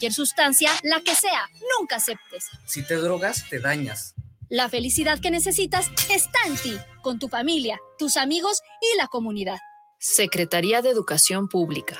Cualquier sustancia, la que sea, nunca aceptes. Si te drogas, te dañas. La felicidad que necesitas está en ti, con tu familia, tus amigos y la comunidad. Secretaría de Educación Pública.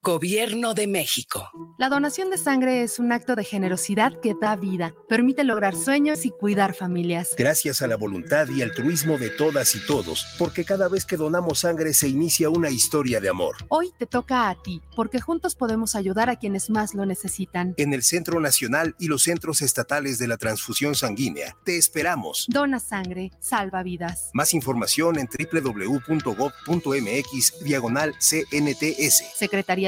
Gobierno de México. La donación de sangre es un acto de generosidad que da vida, permite lograr sueños y cuidar familias. Gracias a la voluntad y altruismo de todas y todos, porque cada vez que donamos sangre se inicia una historia de amor. Hoy te toca a ti, porque juntos podemos ayudar a quienes más lo necesitan. En el Centro Nacional y los centros estatales de la transfusión sanguínea, te esperamos. Dona sangre, salva vidas. Más información en www.gov.mx diagonal CNTS. Secretaría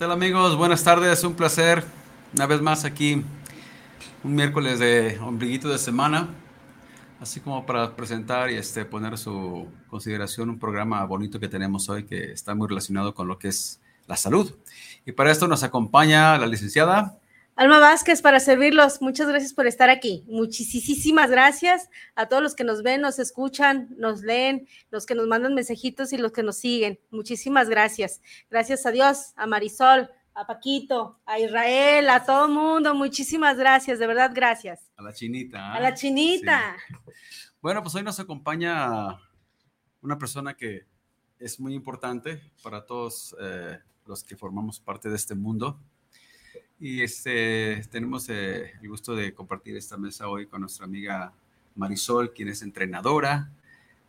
¿Qué tal amigos? Buenas tardes, un placer una vez más aquí, un miércoles de ombliguito de semana, así como para presentar y este, poner su consideración un programa bonito que tenemos hoy que está muy relacionado con lo que es la salud. Y para esto nos acompaña la licenciada. Alma Vázquez, para servirlos, muchas gracias por estar aquí. Muchísimas gracias a todos los que nos ven, nos escuchan, nos leen, los que nos mandan mensajitos y los que nos siguen. Muchísimas gracias. Gracias a Dios, a Marisol, a Paquito, a Israel, a todo el mundo. Muchísimas gracias, de verdad, gracias. A la chinita. A la chinita. Sí. Bueno, pues hoy nos acompaña una persona que es muy importante para todos eh, los que formamos parte de este mundo. Y este, tenemos eh, el gusto de compartir esta mesa hoy con nuestra amiga Marisol, quien es entrenadora,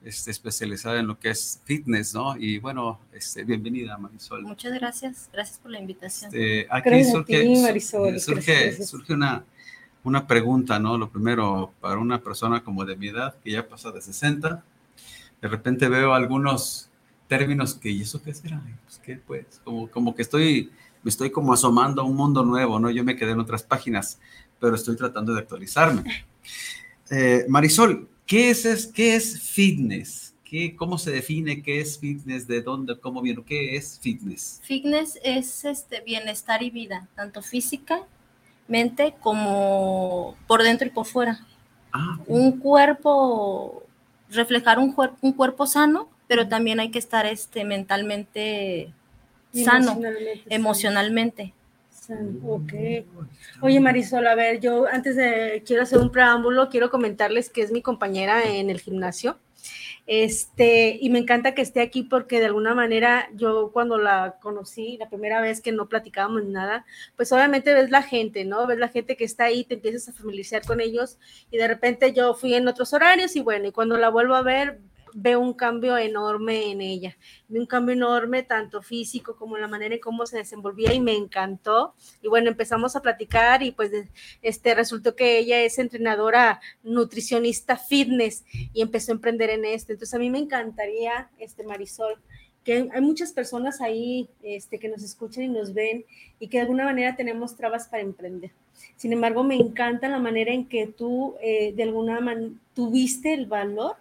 este, especializada en lo que es fitness, ¿no? Y bueno, este, bienvenida Marisol. Muchas gracias, gracias por la invitación. Este, aquí surge, ti, Marisol, surge, surge una, una pregunta, ¿no? Lo primero, para una persona como de mi edad, que ya pasa de 60, de repente veo algunos términos que, ¿y eso qué será? Pues, ¿qué pues? Como, como que estoy me estoy como asomando a un mundo nuevo, ¿no? Yo me quedé en otras páginas, pero estoy tratando de actualizarme. Eh, Marisol, ¿qué es, es, ¿qué es fitness? ¿Qué, ¿Cómo se define qué es fitness? ¿De dónde? ¿Cómo viene? ¿Qué es fitness? Fitness es este bienestar y vida, tanto física, mente, como por dentro y por fuera. Ah, okay. Un cuerpo, reflejar un, un cuerpo sano, pero también hay que estar este, mentalmente sano emocionalmente. emocionalmente. Ok. Oye, Marisol, a ver, yo antes de, quiero hacer un preámbulo, quiero comentarles que es mi compañera en el gimnasio. Este, y me encanta que esté aquí porque de alguna manera yo cuando la conocí, la primera vez que no platicábamos nada, pues obviamente ves la gente, ¿no? Ves la gente que está ahí, te empiezas a familiarizar con ellos y de repente yo fui en otros horarios y bueno, y cuando la vuelvo a ver, veo un cambio enorme en ella, un cambio enorme tanto físico como la manera en cómo se desenvolvía y me encantó. Y bueno, empezamos a platicar y pues este resultó que ella es entrenadora nutricionista fitness y empezó a emprender en esto. Entonces a mí me encantaría, este Marisol, que hay muchas personas ahí este, que nos escuchan y nos ven y que de alguna manera tenemos trabas para emprender. Sin embargo, me encanta la manera en que tú eh, de alguna manera tuviste el valor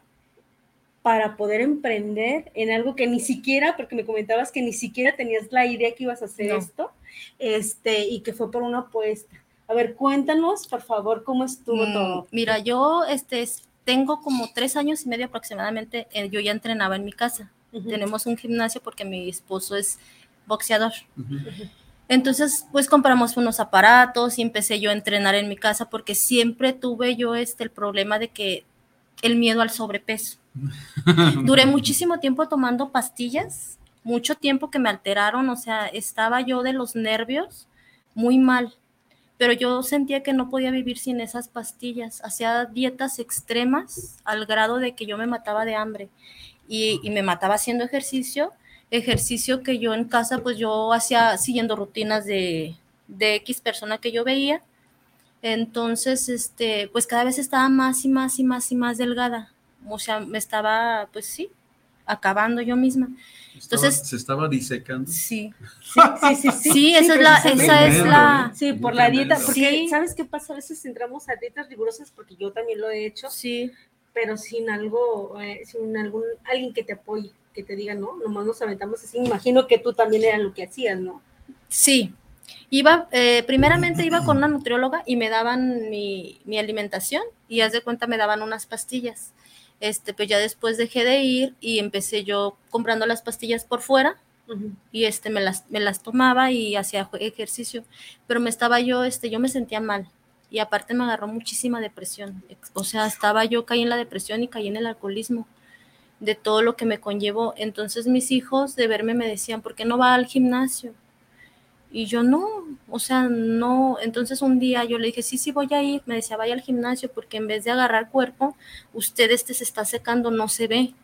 para poder emprender en algo que ni siquiera, porque me comentabas que ni siquiera tenías la idea que ibas a hacer no. esto, este, y que fue por una apuesta. A ver, cuéntanos, por favor, cómo estuvo mm, todo. Mira, yo este, tengo como tres años y medio aproximadamente, eh, yo ya entrenaba en mi casa. Uh -huh. Tenemos un gimnasio porque mi esposo es boxeador. Uh -huh. Entonces, pues compramos unos aparatos y empecé yo a entrenar en mi casa porque siempre tuve yo este, el problema de que el miedo al sobrepeso. Duré muchísimo tiempo tomando pastillas, mucho tiempo que me alteraron, o sea, estaba yo de los nervios muy mal, pero yo sentía que no podía vivir sin esas pastillas, hacía dietas extremas al grado de que yo me mataba de hambre y, y me mataba haciendo ejercicio, ejercicio que yo en casa pues yo hacía siguiendo rutinas de, de X persona que yo veía Entonces, este, pues cada vez estaba más y más y más y más delgada. O sea, me estaba, pues sí, acabando yo misma. Entonces, se estaba disecando. Sí. Sí, sí, sí. Sí, esa es la, esa es la. Sí, por la dieta. Porque, ¿sabes qué pasa? A veces entramos a dietas rigurosas porque yo también lo he hecho. Sí. Pero sin algo, eh, sin algún, alguien que te apoye, que te diga, no, nomás nos aventamos así. Imagino que tú también era lo que hacías, ¿no? Sí, Iba, eh, primeramente iba con una nutrióloga y me daban mi, alimentación y haz de cuenta me daban unas pastillas. Este, pues ya después dejé de ir y empecé yo comprando las pastillas por fuera y este, me las, me las tomaba y hacía ejercicio, pero me estaba yo, este, yo me sentía mal y aparte me agarró muchísima depresión. O sea, estaba yo, caí en la depresión y caí en el alcoholismo de todo lo que me conllevó. Entonces mis hijos de verme me decían, ¿por qué no va al gimnasio? Y yo no, o sea, no. Entonces un día yo le dije, sí, sí voy a ir. Me decía, vaya al gimnasio porque en vez de agarrar cuerpo, usted este se está secando, no se ve.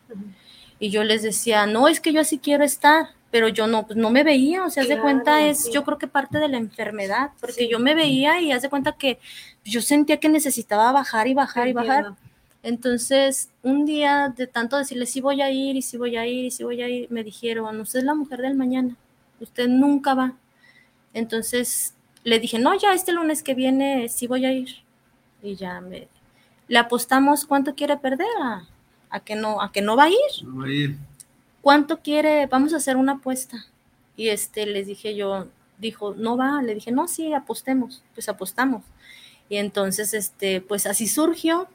Y yo les decía, no, es que yo así quiero estar, pero yo no, pues no me veía. O sea, haz de cuenta, es yo creo que parte de la enfermedad, porque yo me veía y haz de cuenta que yo sentía que necesitaba bajar y bajar y bajar. Entonces, un día de tanto decirle, sí voy a ir y sí voy a ir y sí voy a ir, me dijeron, usted es la mujer del mañana, usted nunca va. Entonces le dije, no, ya este lunes que viene sí voy a ir. Y ya me... Le apostamos cuánto quiere perder a, que, no, a que no va a ir. No va a ir. ¿Cuánto quiere? Vamos a hacer una apuesta. Y este les dije yo, dijo, no va. Le dije, no, sí, apostemos. Pues apostamos. Y entonces, este, pues así surgió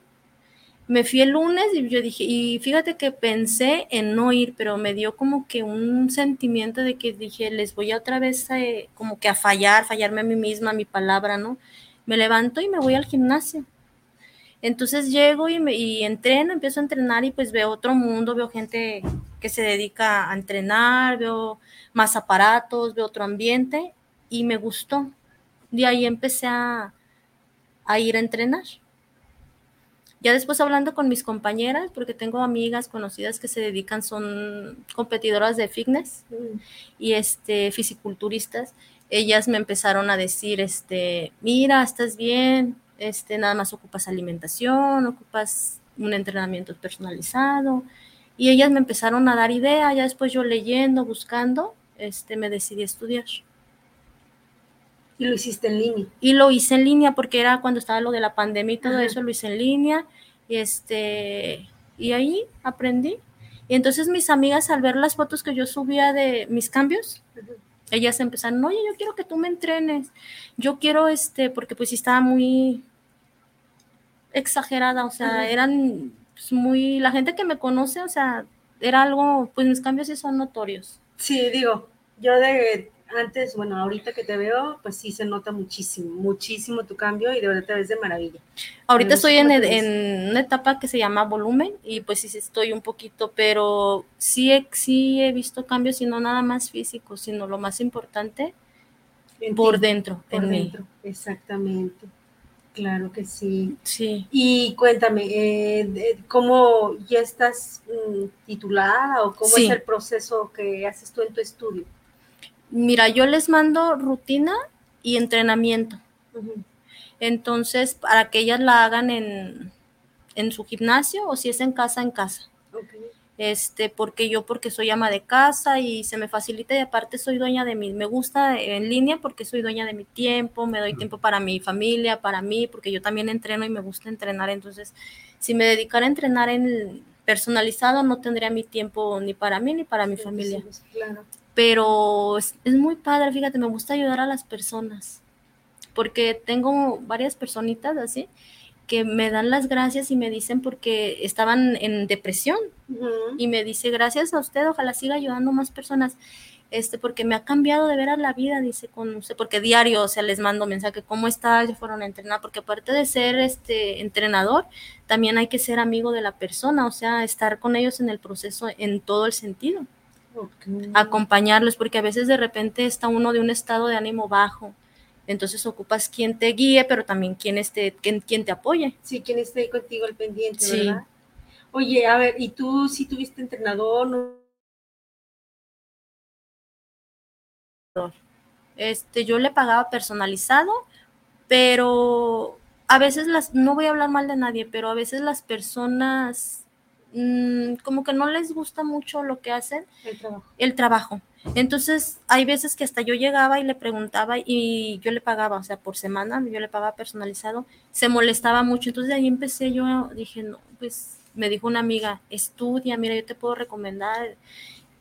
me fui el lunes y yo dije, y fíjate que pensé en no ir, pero me dio como que un sentimiento de que dije, les voy a otra vez eh, como que a fallar, fallarme a mí misma, a mi palabra, ¿no? Me levanto y me voy al gimnasio. Entonces llego y, me, y entreno, empiezo a entrenar y pues veo otro mundo, veo gente que se dedica a entrenar, veo más aparatos, veo otro ambiente y me gustó. De ahí empecé a, a ir a entrenar. Ya después hablando con mis compañeras, porque tengo amigas conocidas que se dedican, son competidoras de fitness y este, fisiculturistas, ellas me empezaron a decir, este, mira, estás bien, este, nada más ocupas alimentación, ocupas un entrenamiento personalizado. Y ellas me empezaron a dar idea, ya después yo leyendo, buscando, este, me decidí estudiar. Y lo hiciste en línea. Y lo hice en línea porque era cuando estaba lo de la pandemia y todo eso, lo hice en línea. Y, este, y ahí aprendí. Y entonces mis amigas al ver las fotos que yo subía de mis cambios, ellas empezaron, oye, yo quiero que tú me entrenes. Yo quiero, este, porque pues estaba muy exagerada, o sea, eran pues, muy, la gente que me conoce, o sea, era algo, pues mis cambios sí son notorios. Sí, digo, yo de antes, bueno, ahorita que te veo, pues sí se nota muchísimo, muchísimo tu cambio y de verdad te ves de maravilla. Ahorita estoy en, una etapa que se llama volumen y pues sí estoy un poquito, pero sí he, sí he visto cambios y no nada más físico, sino lo más importante por dentro, por dentro. Exactamente. Claro que sí. Sí. Y cuéntame, eh, ¿cómo ya estás mm, titulada o cómo es el proceso que haces tú en tu estudio? Mira, yo les mando rutina y entrenamiento. Entonces, para que ellas la hagan en, su gimnasio o si es en casa, en casa. Este, porque yo porque soy ama de casa y se me facilita y aparte soy dueña de mí. Me gusta en línea porque soy dueña de mi tiempo, me doy tiempo para mi familia, para mí, porque yo también entreno y me gusta entrenar. Entonces, si me dedicara a entrenar en personalizado, no tendría mi tiempo ni para mí ni para mi familia. claro pero es, muy padre, fíjate, me gusta ayudar a las personas, porque tengo varias personitas así que me dan las gracias y me dicen porque estaban en depresión y me dice gracias a usted, ojalá siga ayudando más personas. Este, porque me ha cambiado de ver a la vida, dice con usted, porque diario, o sea, les mando mensaje, ¿cómo está? Ya fueron a entrenar, porque aparte de ser este entrenador, también hay que ser amigo de la persona, o sea, estar con ellos en el proceso en todo el sentido acompañarlos, porque a veces de repente está uno de un estado de ánimo bajo. Entonces ocupas quien te guíe, pero también quien, esté, quien, quien te apoye. Sí, quien esté contigo al pendiente, ¿verdad? Oye, a ver, ¿y tú si tuviste entrenador? Este, yo le pagaba personalizado, pero a veces las, no voy a hablar mal de nadie, pero a veces las personas mm, como que no les gusta mucho lo que hacen. El trabajo. El trabajo. Entonces, hay veces que hasta yo llegaba y le preguntaba y yo le pagaba, o sea, por semana, yo le pagaba personalizado, se molestaba mucho. Entonces, de ahí empecé yo, dije, no, pues me dijo una amiga, estudia, mira, yo te puedo recomendar,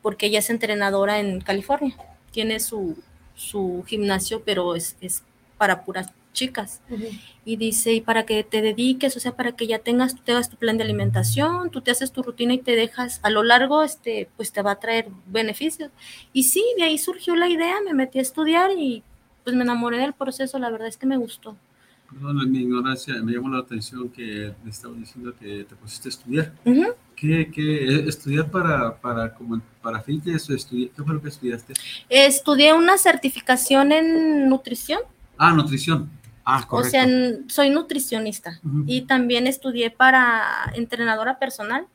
porque ella es entrenadora en California, tiene su, su gimnasio, pero es, es para puras chicas. Y dice, y para que te dediques, o sea, para que ya tengas, tú tengas tu plan de alimentación, tú te haces tu rutina y te dejas, a lo largo, este, pues te va a traer beneficios. Y sí, de ahí surgió la idea, me metí a estudiar y pues me enamoré del proceso, la verdad es que me gustó. Perdón, en mi ignorancia, me llamó la atención que me estaba diciendo que te pusiste a estudiar. ¿Qué, qué, estudiar para, para, como, para fitness o estudiar? ¿Qué fue lo que estudiaste? Estudié una certificación en nutrición. Ah, nutrición. Ah, correcto. O sea, soy nutricionista y también estudié para entrenadora personal,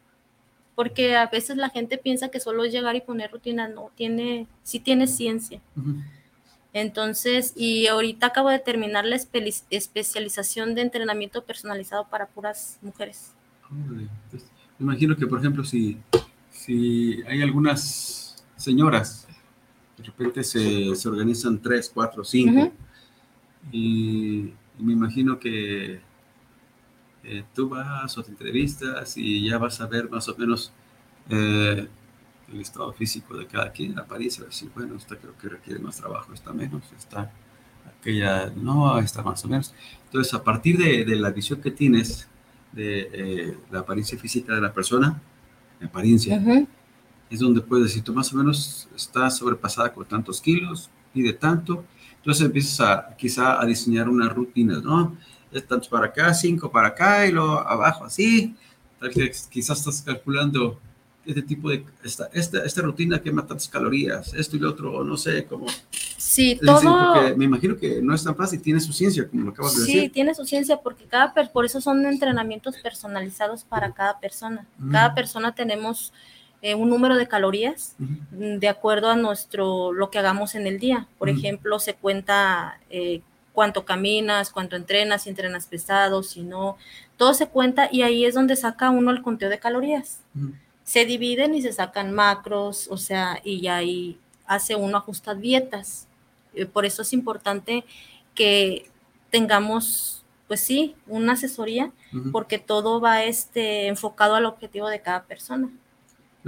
porque a veces la gente piensa que solo llegar y poner rutina, no, tiene, sí tiene ciencia. Entonces, y ahorita acabo de terminar la especialización de entrenamiento personalizado para puras mujeres. me imagino que, por ejemplo, si, si hay algunas señoras, de repente se, se organizan tres, cuatro, cinco, y, me imagino que eh, tú vas o te entrevistas y ya vas a ver más o menos eh, el estado físico de cada quien, apariencia, decir, bueno, esta creo que requiere más trabajo, está menos, está aquella, no, está más o menos. Entonces, a partir de, de la visión que tienes de eh, la apariencia física de la persona, la apariencia, es donde puedes decir, tú más o menos estás sobrepasada con tantos kilos, pide tanto, entonces empiezas a quizá a diseñar unas rutinas, ¿no? Es tanto para acá, cinco para acá y luego abajo así. Quizás estás calculando este tipo de, esta, esta, esta rutina quema tantas calorías, esto y lo otro, no sé, cómo. Sí, todo. me imagino que no es tan fácil, tiene su ciencia, como lo acabas de decir. Sí, tiene su ciencia, porque cada, por eso son entrenamientos personalizados para cada persona. Cada persona tenemos eh, un número de calorías mm, de acuerdo a nuestro lo que hagamos en el día. Por ejemplo, se cuenta eh, cuánto caminas, cuánto entrenas, si entrenas pesado, si no, todo se cuenta y ahí es donde saca uno el conteo de calorías. Se dividen y se sacan macros, o sea, y ahí hace uno ajusta dietas. Eh, por eso es importante que tengamos, pues sí, una asesoría, porque todo va este, enfocado al objetivo de cada persona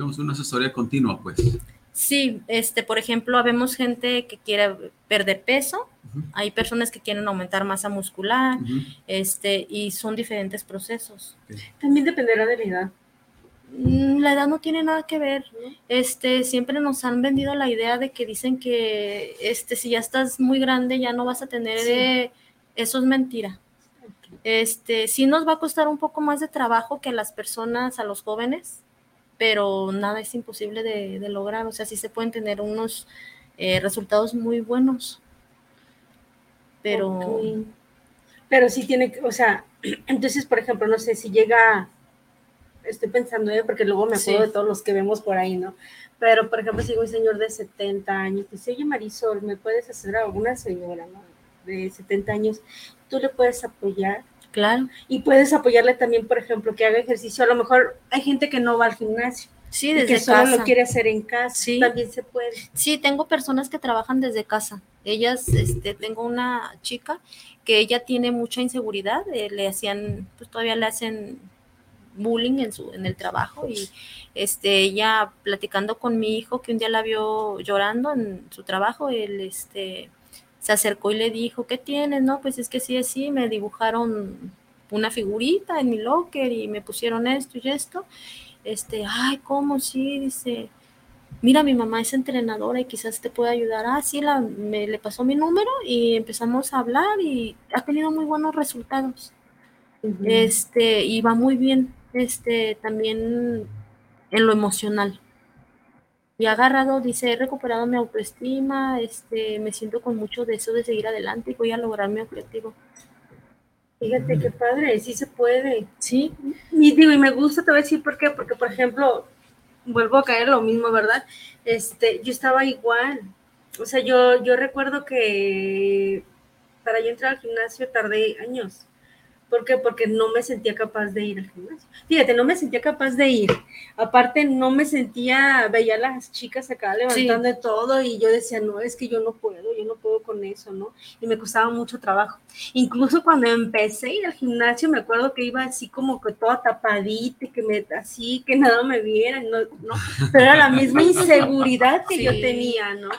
una asesoría continua, pues. Sí, este, por ejemplo, habemos gente que quiere perder peso, hay personas que quieren aumentar masa muscular, este, y son diferentes procesos. También dependerá de la edad. Mm, la edad no tiene nada que ver. Este, siempre nos han vendido la idea de que dicen que este, si ya estás muy grande ya no vas a tener de... eso es mentira. Este, sí nos va a costar un poco más de trabajo que a las personas, a los jóvenes, pero nada es imposible de, lograr, o sea, sí se pueden tener unos eh, resultados muy buenos, pero... Pero sí tiene que, o sea, entonces, por ejemplo, no sé si llega, estoy pensando, ¿eh? porque luego me acuerdo de todos los que vemos por ahí, ¿no? Pero, por ejemplo, si un señor de 70 años, dice, oye Marisol, ¿me puedes hacer alguna señora, ¿no? De 70 años, tú le puedes apoyar Claro. Y puedes apoyarle también, por ejemplo, que haga ejercicio. A lo mejor hay gente que no va al gimnasio. Sí, desde que solo lo quiere hacer en casa. Sí. También se puede. Sí, tengo personas que trabajan desde casa. Ellas, este, tengo una chica que ella tiene mucha inseguridad. Eh, le hacían, pues todavía le hacen bullying en su en el trabajo y este ella platicando con mi hijo que un día la vio llorando en su trabajo él este se acercó y le dijo, ¿qué tienes? No, pues es que sí, sí, me dibujaron una figurita en mi locker y me pusieron esto y esto. Este, ay, ¿cómo? Sí, dice, mira, mi mamá es entrenadora y quizás te pueda ayudar. Ah, sí, la, me le pasó mi número y empezamos a hablar y ha tenido muy buenos resultados. Este, y va muy bien, este, también en lo emocional y agarrado, dice, he recuperado mi autoestima, este, me siento con mucho deseo de seguir adelante y voy a lograr mi objetivo. Fíjate qué padre, sí se puede. Sí. Y digo, y me gusta, te voy a decir por qué, porque por ejemplo, vuelvo a caer lo mismo, ¿verdad? Este, yo estaba igual. O sea, yo, yo recuerdo que para yo entrar al gimnasio tardé años, ¿Por qué? Porque no me sentía capaz de ir al gimnasio. Fíjate, no me sentía capaz de ir. Aparte, no me sentía, veía a las chicas acá levantando de todo y yo decía, no, es que yo no puedo, yo no puedo con eso, ¿no? Y me costaba mucho trabajo. Incluso cuando empecé a ir al gimnasio, me acuerdo que iba así como que toda tapadita, que me, así, que nada me viera, no, no, pero era la misma inseguridad que yo tenía, ¿no?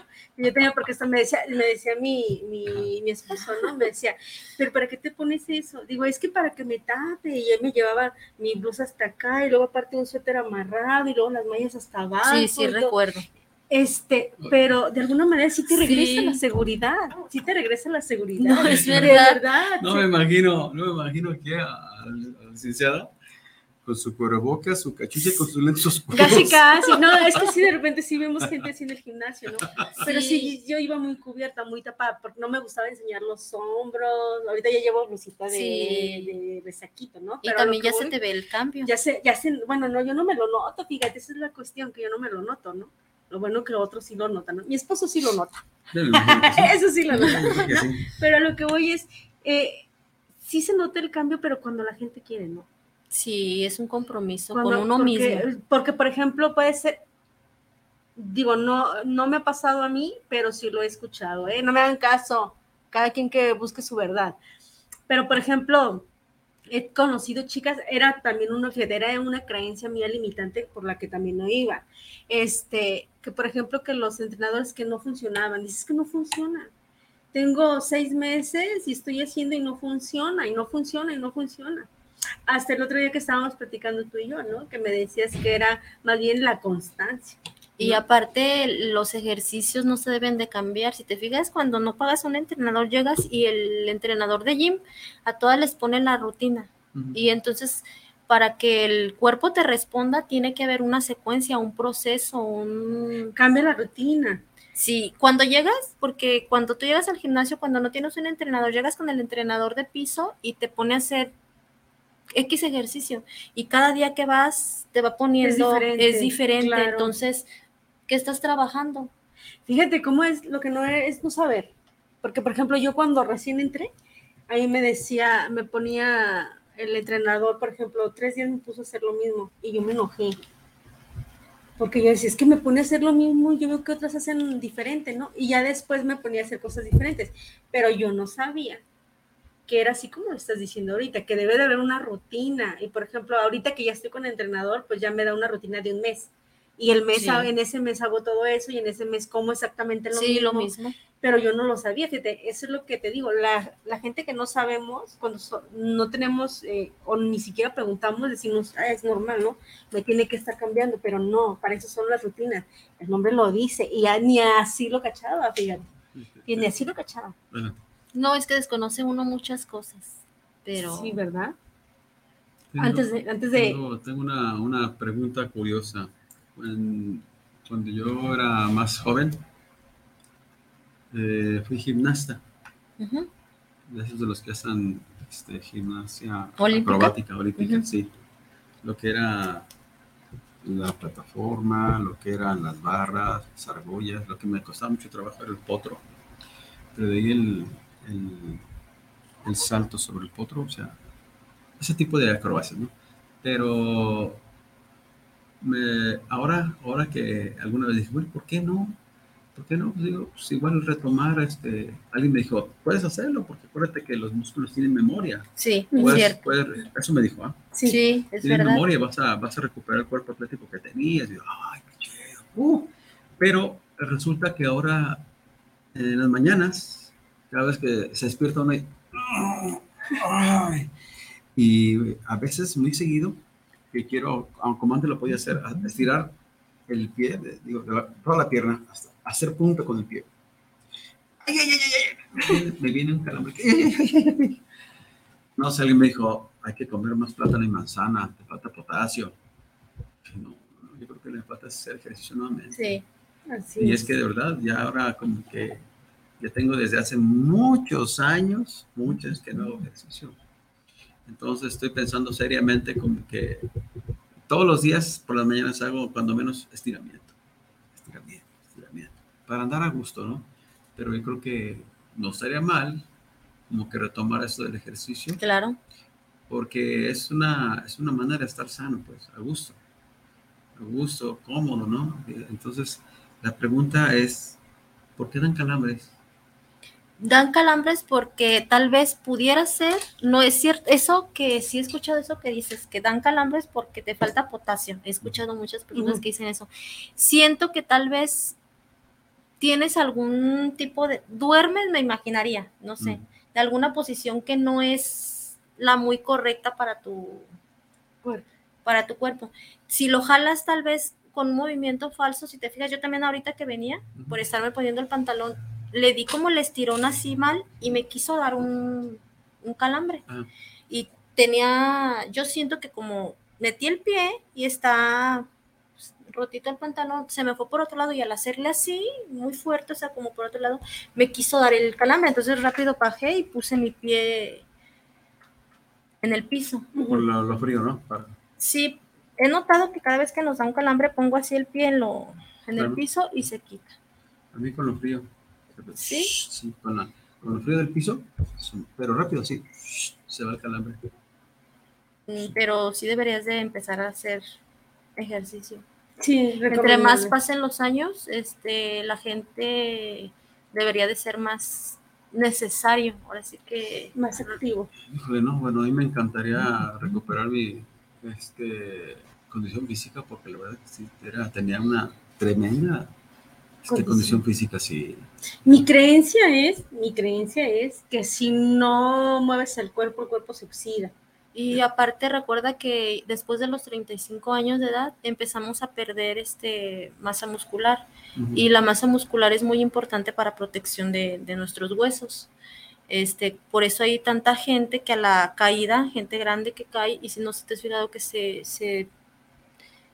Yo tenía, porque esto me decía, me decía mi, mi, mi, esposo, ¿no? Me decía, pero ¿para qué te pones eso? Digo, es que para que me tape, y él me llevaba mi blusa hasta acá, y luego aparte un suéter amarrado, y luego las mallas hasta abajo. Sí, sí, recuerdo. Este, pero de alguna manera sí te regresa la seguridad, sí te regresa la seguridad. No, es verdad. No me imagino, no me imagino que a, a la licenciada con su cubrebocas, su cachucha, con sus lentes oscuros. Casi, casi. No, es que sí, de repente sí vemos gente así en el gimnasio, ¿no? Pero sí, yo iba muy cubierta, muy tapada, porque no me gustaba enseñar los hombros. Ahorita ya llevo blusita de, de, saquito, ¿no? Pero y también ya se te ve el cambio. Ya sé, ya sé, bueno, no, yo no me lo noto, fíjate, esa es la cuestión, que yo no me lo noto, ¿no? Lo bueno que otros sí lo notan, ¿no? Mi esposo sí lo nota. Eso sí lo nota. Pero lo que voy es, eh, sí se nota el cambio, pero cuando la gente quiere, ¿no? Sí, es un compromiso con uno mismo. Porque, por ejemplo, puede ser, digo, no, no me ha pasado a mí, pero sí lo he escuchado, ¿eh? No me hagan caso, cada quien que busque su verdad. Pero, por ejemplo, he conocido chicas, era también una, era una creencia mía limitante por la que también no iba. Este, que por ejemplo, que los entrenadores que no funcionaban, dices que no funciona. Tengo seis meses y estoy haciendo y no funciona, y no funciona, y no funciona hasta el otro día que estábamos platicando tú y yo, ¿no? Que me decías que era más bien la constancia. Y aparte, los ejercicios no se deben de cambiar. Si te fijas, cuando no pagas a un entrenador, llegas y el entrenador de gym a todas les pone la rutina. Y entonces, para que el cuerpo te responda, tiene que haber una secuencia, un proceso, un... Cambia la rutina. Sí, cuando llegas, porque cuando tú llegas al gimnasio, cuando no tienes un entrenador, llegas con el entrenador de piso y te pone a hacer X ejercicio y cada día que vas te va poniendo, es diferente, entonces, ¿qué estás trabajando? Fíjate cómo es lo que no es no saber, porque por ejemplo yo cuando recién entré, ahí me decía, me ponía el entrenador, por ejemplo, tres días me puso a hacer lo mismo y yo me enojé. Porque yo decía, es que me pone a hacer lo mismo, yo veo que otras hacen diferente, ¿no? Y ya después me ponía a hacer cosas diferentes, pero yo no sabía que era así como lo estás diciendo ahorita, que debe de haber una rutina. Y por ejemplo, ahorita que ya estoy con el entrenador, pues ya me da una rutina de un mes. Y el mes, en ese mes hago todo eso y en ese mes como exactamente lo, mismo, lo mismo. Pero yo no lo sabía, fíjate, eso es lo que te digo. La, la gente que no sabemos, cuando no tenemos eh, o ni siquiera preguntamos, decimos, ah, es normal, ¿no? Me tiene que estar cambiando, pero no, para eso son las rutinas. El nombre lo dice y ya, ni así lo cachaba, fíjate. Y ni así lo cachaba. Bueno no, es que desconoce uno muchas cosas, pero... Sí, ¿verdad? antes de... Antes de... Tengo, una, pregunta curiosa. Cuando, yo era más joven, eh, fui gimnasta. De esos de los que hacen este, gimnasia acrobática, olímpica, sí. Lo que era la plataforma, lo que eran las barras, las argollas, lo que me costaba mucho trabajo era el potro. Pero de ahí el, el, salto sobre el potro, o sea, ese tipo de acrobacias, ¿no? Pero me, ahora, ahora que alguna vez dije, bueno, ¿por qué no? ¿Por qué no? Pues digo, pues igual retomar, este, alguien me dijo, puedes hacerlo, porque acuérdate que los músculos tienen memoria. Sí, es cierto. eso me dijo, ¿ah? Sí, es verdad. memoria, vas a, vas a recuperar el cuerpo atlético que tenías. Y ay, qué chido. Uh, pero resulta que ahora, en las mañanas, cada vez que se despierta uno y, a veces muy seguido que quiero, como antes lo podía hacer, estirar el pie, digo, toda la pierna, hasta hacer punta con el pie. Ay, ay, ay, me viene un calambre. No sé, alguien me dijo, hay que comer más plátano y manzana, te falta potasio. No, yo creo que le falta hacer ejercicio nuevamente. Sí, así Y es que de verdad, ya ahora como que ya tengo desde hace muchos años, muchos que no hago ejercicio. Entonces estoy pensando seriamente como que todos los días por las mañanas hago cuando menos estiramiento, estiramiento, estiramiento, para andar a gusto, ¿no? Pero yo creo que no estaría mal como que retomar esto del ejercicio. Claro. porque es una, es una manera de estar sano, pues, a gusto, a gusto, cómodo, ¿no? Entonces, la pregunta es, ¿por qué dan calambres? Dan calambres porque tal vez pudiera ser, no es cierto, eso que sí he escuchado eso que dices, que dan calambres porque te falta potasio. He escuchado muchas personas que dicen eso. Siento que tal vez tienes algún tipo de, duermes, me imaginaría, no sé, de alguna posición que no es la muy correcta para tu cuerpo. Para tu cuerpo. Si lo jalas tal vez con un movimiento falso, si te fijas, yo también ahorita que venía, por estarme poniendo el pantalón, le di como el estirón así mal y me quiso dar un, calambre. Ah. Y tenía, yo siento que como metí el pie y está rotito el pantalón, se me fue por otro lado y al hacerle así, muy fuerte, o sea, como por otro lado, me quiso dar el calambre. Entonces rápido bajé y puse mi pie en el piso. Por lo, frío, ¿no? Sí, he notado que cada vez que nos da un calambre pongo así el pie en, lo, en el piso y se quita. A mí con lo frío. Sí. Sí, con, la, con lo frío del piso, pero rápido, sí, se va el calambre. Mm, pero sí deberías de empezar a hacer ejercicio. Sí, Entre más pasen los años, este, la gente debería de ser más necesario, ahora sí que más activo. Bueno, bueno, a mí me encantaría recuperar mi este, condición física porque la verdad que sí, era, tenía una tremenda este, condición. física, sí. Mi creencia es, mi creencia es que si no mueves el cuerpo, el cuerpo se oxida. Y aparte recuerda que después de los 35 años de edad empezamos a perder este masa muscular y la masa muscular es muy importante para protección de, nuestros huesos. Este, por eso hay tanta gente que a la caída, gente grande que cae y si no se te has fijado que se, se,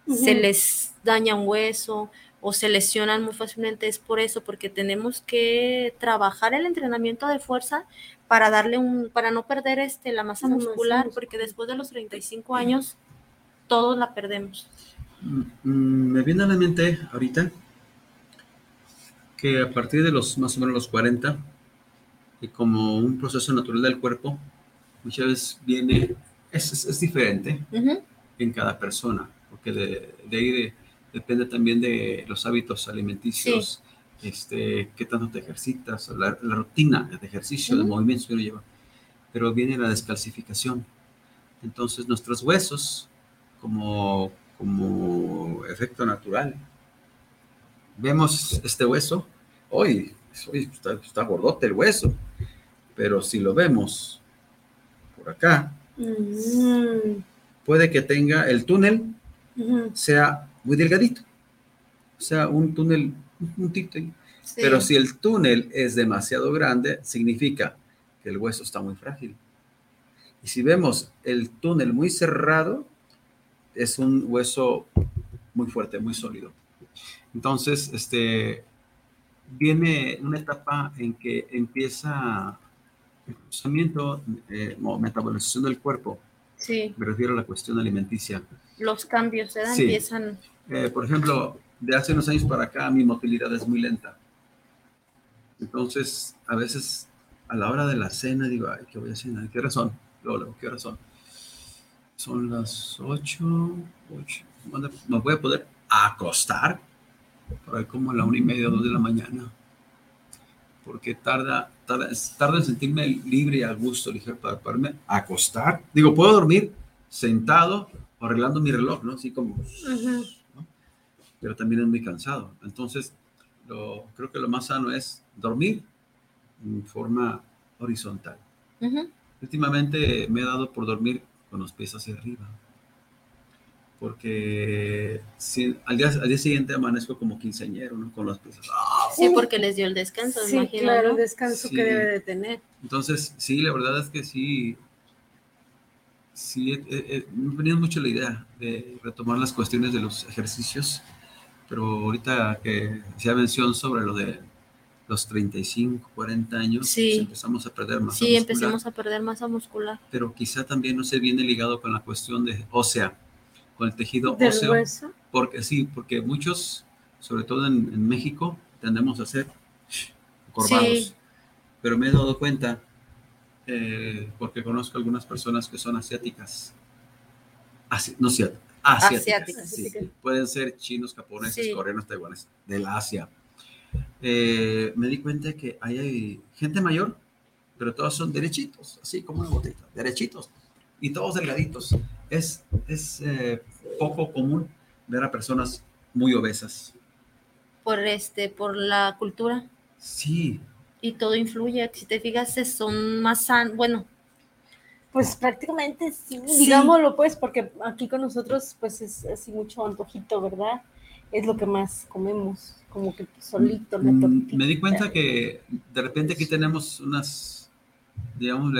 se les daña un hueso o se lesionan muy fácilmente es por eso, porque tenemos que trabajar el entrenamiento de fuerza para darle un, para no perder este, la masa muscular, porque después de los 35 años todos la perdemos. Mm, mm, me viene a la mente ahorita que a partir de los más o menos los 40, y como un proceso natural del cuerpo, muchas veces viene, es, es, diferente en cada persona, porque de, de ahí depende también de los hábitos alimenticios, este, qué tanto te ejercitas, la, rutina de ejercicio, de movimientos que uno lleva. Pero viene la descalcificación. Entonces nuestros huesos, como, como efecto natural, vemos este hueso, hoy, está, está, gordote el hueso, pero si lo vemos por acá, mm. puede que tenga el túnel, sea muy delgadito, o sea, un túnel un Pero si el túnel es demasiado grande, significa que el hueso está muy frágil. Y si vemos el túnel muy cerrado, es un hueso muy fuerte, muy sólido. Entonces, este, viene una etapa en que empieza el procesamiento eh, o metabolización del cuerpo. Sí. Me refiero a la cuestión alimenticia. Los cambios ¿eh? empiezan. Eh, por ejemplo, de hace unos años para acá mi motilidad es muy lenta. Entonces, a veces a la hora de la cena digo, ay, ¿qué voy a cenar? ¿Qué razón? Luego, ¿qué razón? son? las 8, 8. ¿Me voy a poder acostar? Por ahí como a la una y media, dos de la mañana. Porque tarda, tarda, tarda en sentirme libre y a gusto, ligero, para poderme acostar. Digo, puedo dormir sentado arreglando mi reloj, ¿no? Así como pero también es muy cansado. Entonces, lo, creo que lo más sano es dormir en forma horizontal. Últimamente me he dado por dormir con los pies hacia arriba, porque si, al, día, al día siguiente amanezco como quinceañero, ¿no? Con los pies. ¡Ah! Sí, porque les dio el descanso, sí, claro, el descanso que debe de tener. Entonces, sí, la verdad es que sí, sí, me venido mucho la idea de retomar las cuestiones de los ejercicios pero ahorita que se ha mención sobre lo de los 35, 40 años, pues empezamos a perder masa sí, empezamos a perder masa muscular. Pero quizá también no se viene ligado con la cuestión de ósea, con el tejido óseo. Hueso? Porque sí, porque muchos, sobre todo en, México, tendemos a ser corvados. Pero me he dado cuenta eh, porque conozco algunas personas que son asiáticas. no asiáticas. Pueden ser chinos, japoneses, coreanos, taiwaneses, del Asia. Eh, me di cuenta que hay gente mayor, pero todos son derechitos, así como una botita, derechitos, y todos delgaditos. Es, es eh, poco común ver a personas muy obesas. Por, este, por la cultura. Sí, y todo influye. Si te fijas, son más sanos. Bueno. Pues prácticamente sí, digámoslo pues, porque aquí con nosotros pues es así mucho antojito, ¿verdad? Es lo que más comemos, como que solito. Mm, me di cuenta que de repente aquí tenemos unas, digamos,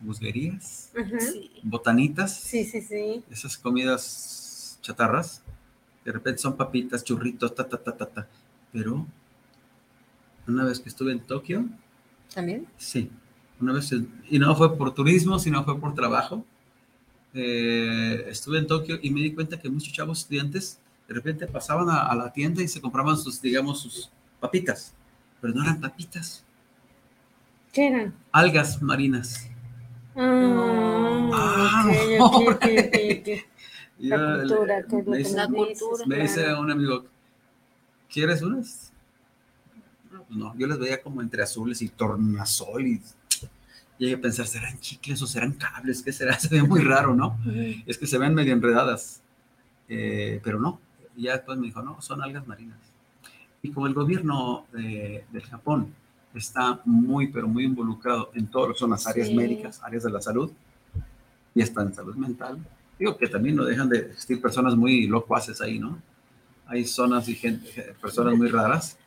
musguerías, botanitas. Sí, sí, sí. Esas comidas chatarras. De repente son papitas, churritos, ta, ta, ta, ta, ta. Pero una vez que estuve en Tokio. ¿También? Sí, una vez, y no fue por turismo, sino fue por trabajo. Eh, estuve en Tokio y me di cuenta que muchos chavos estudiantes de repente pasaban a, la tienda y se compraban sus, digamos, sus papitas, pero no eran papitas. ¿Qué eran? Algas marinas. Ah, ah La cultura, me dice, la cultura. Me dice un amigo, ¿quieres unas? No, yo les veía como entre azules y tornasol y llegué a pensar, ¿serán chicles o serán cables? ¿Qué será? Se ve muy raro, ¿no? Es que se ven medio enredadas, eh, pero no. Y ya después me dijo, no, son algas marinas. Y como el gobierno de, del Japón está muy, pero muy involucrado en todo lo que son las áreas médicas, áreas de la salud, y está en salud mental, digo que también no dejan de existir personas muy locuaces ahí, ¿no? Hay zonas y gente, personas muy raras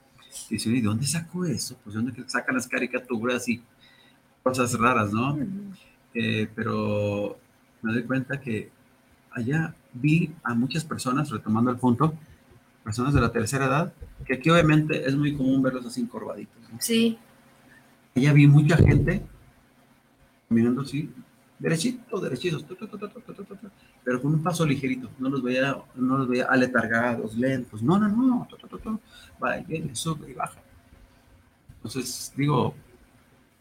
y dice, ¿y dónde sacó eso? Pues dónde sacan las caricaturas y cosas raras, ¿no? Eh, pero me doy cuenta que allá vi a muchas personas, retomando el punto, personas de la tercera edad, que aquí obviamente es muy común verlos así encorvaditos. Sí. Allá vi mucha gente caminando así, derechito, derechitos, pero con un paso ligerito, no los veía, no los veía aletargados, lentos, no, no, no, va y viene, sube y baja. Entonces, digo,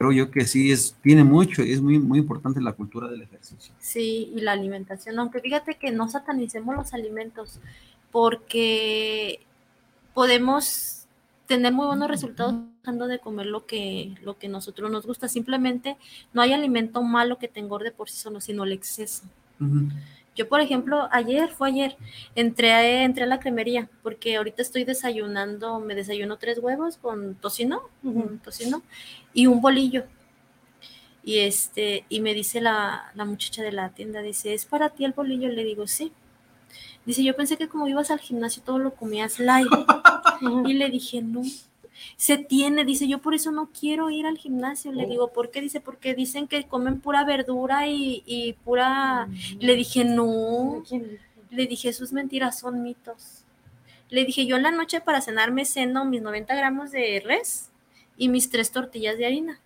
creo yo que sí es, tiene mucho y es muy, muy importante la cultura del ejercicio. Sí, y la alimentación, aunque fíjate que no satanicemos los alimentos, porque podemos tener muy buenos resultados dejando de comer lo que, lo que nosotros nos gusta. Simplemente no hay alimento malo que te engorde por sí solo, sino el exceso. Yo, por ejemplo, ayer, fue ayer, entré, entré a la cremería porque ahorita estoy desayunando, me desayuno tres huevos con tocino, tocino y un bolillo. Y este, y me dice la, la, muchacha de la tienda, dice, ¿es para ti el bolillo? Le digo, sí. Dice, yo pensé que como ibas al gimnasio todo lo comías light. y le dije, no, se tiene, dice, yo por eso no quiero ir al gimnasio. Le oh. digo, ¿por qué? Dice, porque dicen que comen pura verdura y, pura... Le dije, no. Le dije, eso es mentira, son mitos. Le dije, yo en la noche para cenar me ceno mis 90 gramos de res y mis tres tortillas de harina.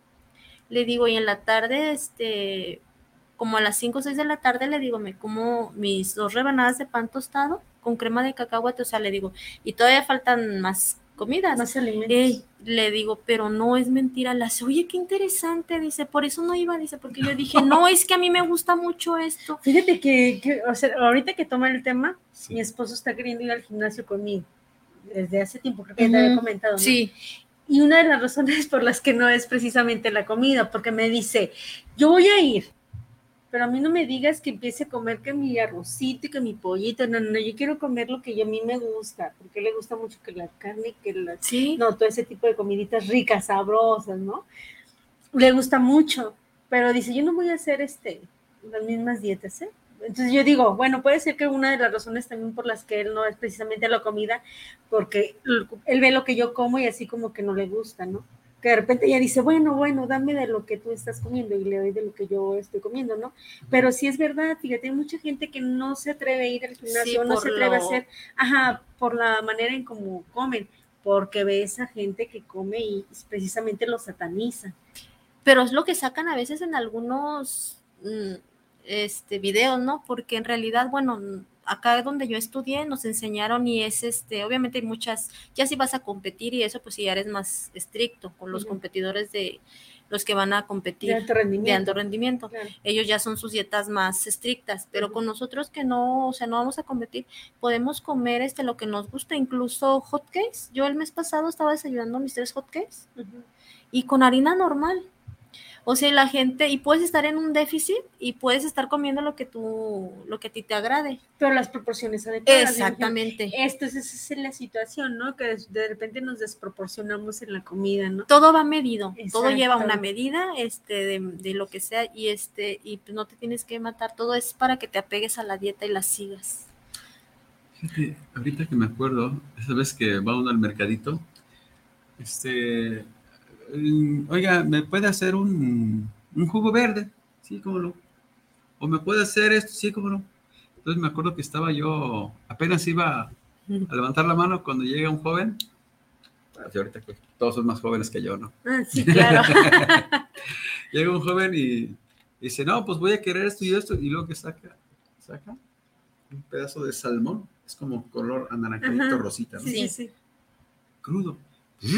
Le digo, y en la tarde, este, como a las 5 o 6 de la tarde, le digo, me como mis dos rebanadas de pan tostado con crema de cacahuate, o sea, le digo, y todavía faltan más comidas. Más alimentos. le digo, pero no es mentira. La oye, qué interesante, dice, por eso no iba, dice, porque yo dije, no, es que a mí me gusta mucho esto. Fíjate que, o sea, ahorita que toma el tema, mi esposo está queriendo ir al gimnasio conmigo. Desde hace tiempo, creo que te había comentado. Sí. Y una de las razones por las que no es precisamente la comida, porque me dice, yo voy a ir, pero a mí no me digas que empiece a comer que mi arrocito y que mi pollito, no, no, yo quiero comer lo que a mí me gusta, porque le gusta mucho que la carne, que la, ¿Sí? no, todo ese tipo de comiditas ricas, sabrosas, ¿no? Le gusta mucho, pero dice, yo no voy a hacer este, las mismas dietas, ¿eh? Entonces yo digo, bueno, puede ser que una de las razones también por las que él no es precisamente la comida, porque él ve lo que yo como y así como que no le gusta, ¿no? Que de repente ella dice, bueno, bueno, dame de lo que tú estás comiendo y le doy de lo que yo estoy comiendo, ¿no? Pero sí es verdad, fíjate, hay mucha gente que no se atreve a ir al gimnasio, no se atreve a hacer, ajá, por la manera en cómo comen, porque ve esa gente que come y precisamente lo sataniza. Pero es lo que sacan a veces en algunos, mm, este videos, ¿no? Porque en realidad, bueno, acá donde yo estudié nos enseñaron y es este, obviamente hay muchas, ya si vas a competir y eso, pues si ya eres más estricto con los competidores de los que van a competir de alto rendimiento. Ellos ya son sus dietas más estrictas, pero con nosotros que no, o sea, no vamos a competir, podemos comer este lo que nos gusta, incluso hotcakes. Yo el mes pasado estaba desayunando mis tres hotcakes y con harina normal. O sea, la gente, y puedes estar en un déficit y puedes estar comiendo lo que tú, lo que a ti te agrade. Pero las proporciones adecuadas. Exactamente. Esto es, esa es la situación, ¿no? Que de repente nos desproporcionamos en la comida, ¿no? Todo va medido, todo lleva una medida, este, de, de, lo que sea, y este, y pues no te tienes que matar, todo es para que te apegues a la dieta y la sigas. Ahorita que me acuerdo, esa vez que va uno al mercadito, este, oiga, ¿me puede hacer un, jugo verde? Sí, cómo no. O me puede hacer esto, sí, cómo no. Entonces me acuerdo que estaba yo, apenas iba a levantar la mano cuando llega un joven. ahorita todos son más jóvenes que yo, ¿no? Ah, sí, claro. llega un joven y dice, no, pues voy a querer esto y esto. Y luego que saca, saca un pedazo de salmón. Es como color anaranjadito rosita, ¿no? Sí, sí. Crudo. Y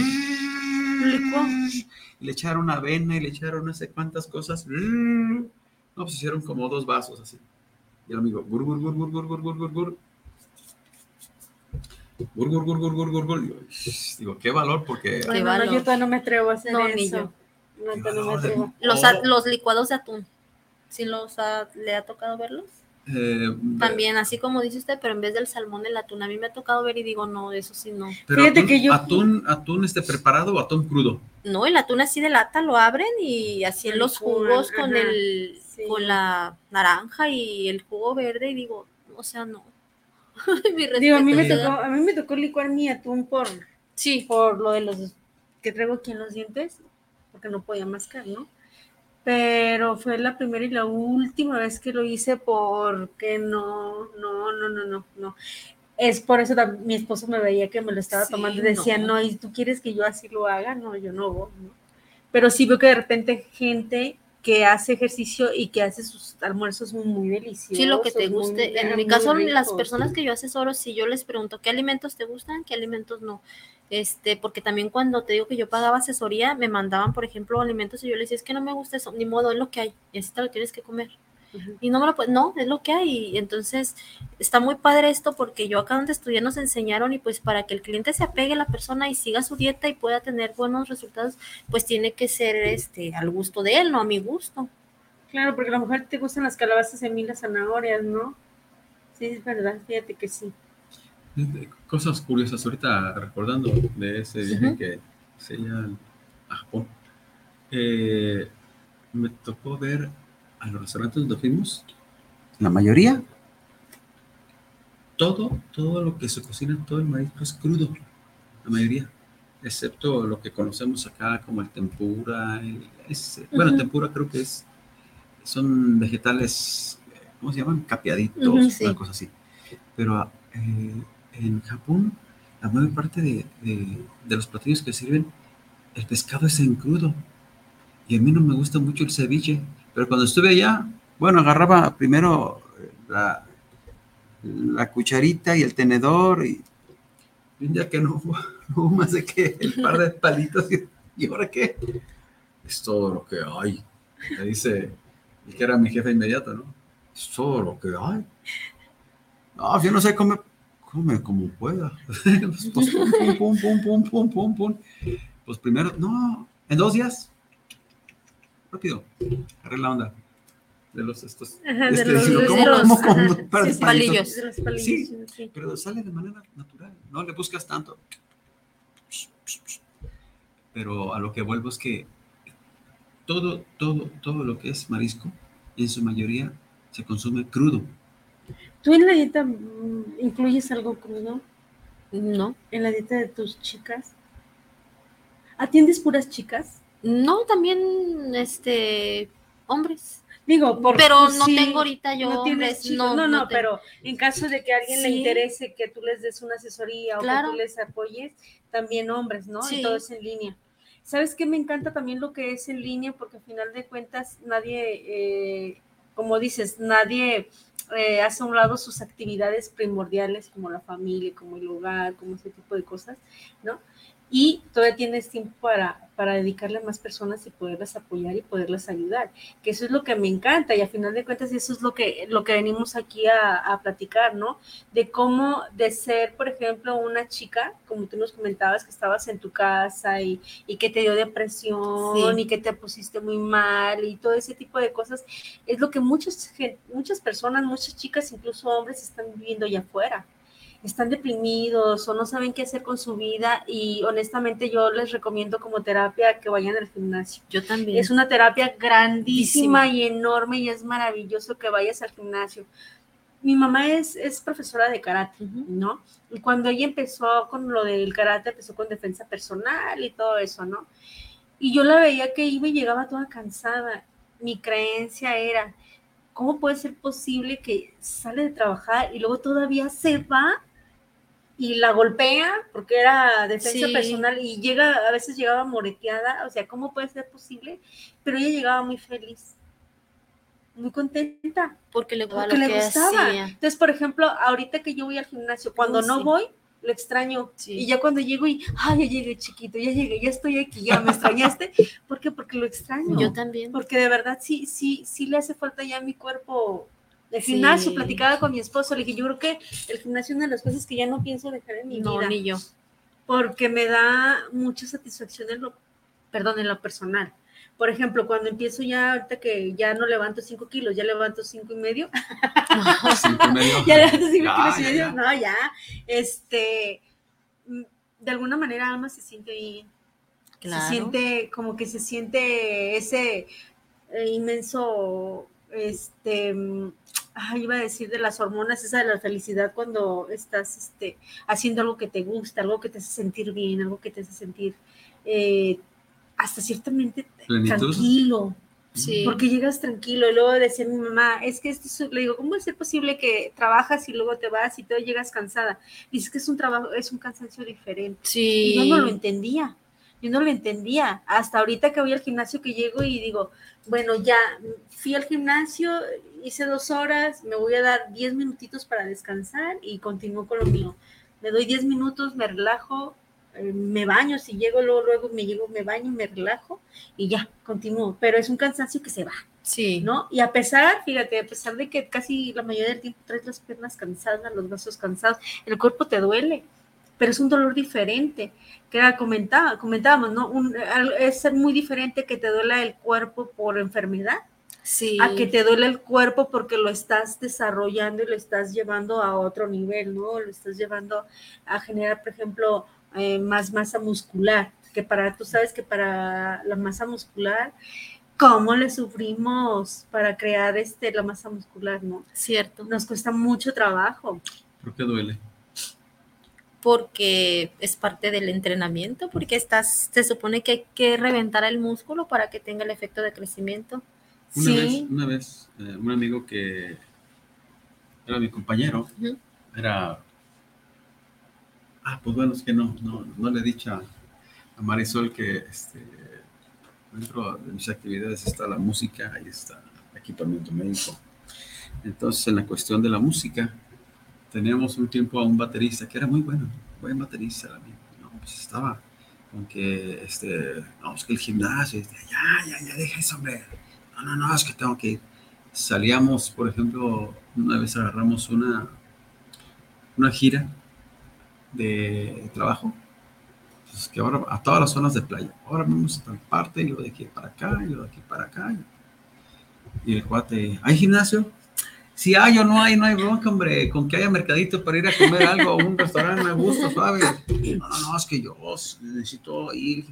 le echaron avena y le echaron no sé cuántas cosas. No, pues hicieron como dos vasos así. Y el amigo, gur, gur, gur, gur, gur, gur, gur, gur, gur. Gur, gur, gur, gur, gur, gur, gur. Digo, qué valor, porque. Qué valor. yo todavía no me atrevo a hacer no, eso. No, no me atrevo. Los, los licuados de atún. ¿Sí los ha, le ha tocado verlos? Eh, También, así como dice usted, pero en vez del salmón, el atún. A mí me ha tocado ver y digo, no, eso sí no. Fíjate atún, que yo. ¿Atún, atún este preparado o atún crudo? No, el atún así de lata lo abren y así en los jugos con el con la naranja y el jugo verde y digo, o sea, no. digo, a mí, me tocó, a mí me tocó licuar mi atún por, sí. por lo de los que traigo aquí en los dientes, porque no podía mascar, ¿no? Pero fue la primera y la última vez que lo hice porque no, no, no, no, no, no. Es por eso mi esposo me veía que me lo estaba tomando y decía, no. ¿y tú quieres que yo así lo haga? No, yo no voy. Pero sí veo que de repente gente que hace ejercicio y que hace sus almuerzos muy, deliciosos. Sí, lo que te guste. en mi caso, las personas que yo asesoro, si yo les pregunto qué alimentos te gustan, qué alimentos no este, porque también cuando te digo que yo pagaba asesoría, me mandaban, por ejemplo, alimentos y yo les decía, es que no me gusta eso, ni modo, es lo que hay, y así te lo tienes que comer. Y no me lo puedes, no, es lo que hay. Y entonces está muy padre esto porque yo acá donde estudié nos enseñaron y pues para que el cliente se apegue a la persona y siga su dieta y pueda tener buenos resultados, pues tiene que ser este al gusto de él, no a mi gusto. Claro, porque a lo mejor te gustan las calabazas y a mí las zanahorias, ¿no? Sí, es verdad, fíjate que sí. Cosas curiosas, ahorita recordando de ese viaje que se a Japón, eh, me tocó ver a los restaurantes donde fuimos, la mayoría, todo, todo lo que se cocina, todo el marisco es crudo, la mayoría, excepto lo que conocemos acá como el tempura, bueno, el tempura creo que es, son vegetales, ¿cómo se llaman? Capeaditos, una cosa así. Pero eh, en Japón, la mayor parte de, de, los platillos que sirven, el pescado es en crudo. Y a mí no me gusta mucho el ceviche, pero cuando estuve allá, bueno, agarraba primero la, la cucharita y el tenedor y, un día que no, hubo más de que el par de palitos y, ahora qué, es todo lo que hay. Me dice el que era mi jefe inmediato, ¿no? Es todo lo que hay. No, yo no sé cómo come como pueda. pues, pum, pum, pum, pum, pum, pum, pum, Pues primero, no, en dos días. Rápido, agarré la onda. De los estos. Ajá, de los, de palillos. Sí, pero sale de manera natural. No le buscas tanto. Pero a lo que vuelvo es que todo, todo, todo lo que es marisco, en su mayoría, se consume crudo. ¿Tú en la dieta mm, incluyes algo crudo? No. ¿En la dieta de tus chicas? ¿Atiendes puras chicas? No, también este hombres. Digo, pero no tengo ahorita yo no tienes no, no, no, pero en caso de que a alguien le interese que tú les des una asesoría o que tú les apoyes, también hombres, ¿no? Y todo es en línea. ¿Sabes qué? Me encanta también lo que es en línea porque al final de cuentas nadie eh, como dices, nadie eh, hace a un lado sus actividades primordiales como la familia, como el lugar, como ese tipo de cosas, ¿no? Y todavía tienes tiempo para, para dedicarle a más personas y poderlas apoyar y poderlas ayudar, que eso es lo que me encanta y a final de cuentas eso es lo que, lo que venimos aquí a, a platicar, ¿no? De cómo de ser, por ejemplo, una chica, como tú nos comentabas, que estabas en tu casa y, y que te dio depresión y que te pusiste muy mal y todo ese tipo de cosas, es lo que muchas, muchas personas, muchas chicas, incluso hombres, están viviendo allá afuera están deprimidos o no saben qué hacer con su vida y honestamente yo les recomiendo como terapia que vayan al gimnasio. Yo también. Es una terapia grandísima y enorme y es maravilloso que vayas al gimnasio. Mi mamá es, es profesora de karate, ¿no? Y cuando ella empezó con lo del karate, empezó con defensa personal y todo eso, ¿no? Y yo la veía que iba y llegaba toda cansada. Mi creencia era, ¿cómo puede ser posible que sale de trabajar y luego todavía se va y la golpea porque era defensa personal y llega, a veces llegaba moreteada, o sea, ¿cómo puede ser posible? Pero ella llegaba muy feliz, muy contenta. Porque le, porque le gustaba. Entonces, por ejemplo, ahorita que yo voy al gimnasio, cuando no voy, lo extraño. Y ya cuando llego y, ay, ya llegué chiquito, ya llegué, ya estoy aquí, ya me extrañaste. ¿Por qué? Porque lo extraño. Yo también. Porque de verdad sí, sí, sí le hace falta ya a mi cuerpo el gimnasio, platicaba con mi esposo, le dije, yo creo que el gimnasio es una de las cosas que ya no pienso dejar en mi no, vida. ni yo. Porque me da mucha satisfacción en lo, perdón, en lo personal. Por ejemplo, cuando empiezo ya, ahorita que ya no levanto cinco kilos, ya levanto cinco y medio. cinco y medio. ya levanto cinco kilos y medio. No, ya. Este, mm, de alguna manera Alma se siente bien. Claro. Se siente, como que se siente ese eh, inmenso, este, mm, iba a decir de las hormonas, esa de la felicidad cuando estás este, haciendo algo que te gusta, algo que te hace sentir bien, algo que te hace sentir eh, hasta ciertamente tranquilo. Sí. Porque llegas tranquilo y luego decía mi mamá, es que esto le digo, ¿cómo es posible que trabajas y luego te vas y todo llegas cansada? Dices que es un trabajo, es un cansancio diferente. Sí. Y yo no lo entendía yo no lo entendía. Hasta ahorita que voy al gimnasio que llego y digo, bueno, ya fui al gimnasio, hice dos horas, me voy a dar diez minutitos para descansar y continúo con lo mío. Me doy diez minutos, me relajo, eh, me baño, si llego luego, luego me llego, me baño, me relajo y ya, continúo. Pero es un cansancio que se va. Sí. ¿No? Y a pesar, fíjate, a pesar de que casi la mayoría del tiempo traes las piernas cansadas, los brazos cansados, el cuerpo te duele pero es un dolor diferente, que era comentaba, comentábamos, ¿no? es ser muy diferente que te duela el cuerpo por enfermedad, sí. a que te duele el cuerpo porque lo estás desarrollando y lo estás llevando a otro nivel, ¿no? Lo estás llevando a generar, por ejemplo, eh, más masa muscular, que para, tú sabes que para la masa muscular, ¿cómo le sufrimos para crear este, la masa muscular, no? Cierto. Nos cuesta mucho trabajo. ¿Por qué duele? Porque es parte del entrenamiento, porque estás, se supone que hay que reventar el músculo para que tenga el efecto de crecimiento. Una vez, una vez eh, un amigo que era mi compañero, era, ah, pues bueno, es que no, no, no le he dicho a, Marisol que este, dentro de mis actividades está la música, ahí está equipamiento médico. Entonces, en la cuestión de la música, teníamos un tiempo a un baterista que era muy bueno, buen baterista, amigo. No, pues estaba con que, este, no, es que el gimnasio, ya, ya, ya, deja eso, hombre. No, no, no, es que tengo que ir. Salíamos, por ejemplo, una vez agarramos una, una gira de trabajo, pues que ahora a todas las zonas de playa. Ahora vamos a tal parte, y luego de aquí para acá, y luego de aquí para acá. Y el cuate, ¿hay gimnasio? Si hay o no hay, no hay bronca, hombre. Con que haya mercadito para ir a comer algo a un restaurante me gusta, suave. No, no, no, es que yo necesito ir.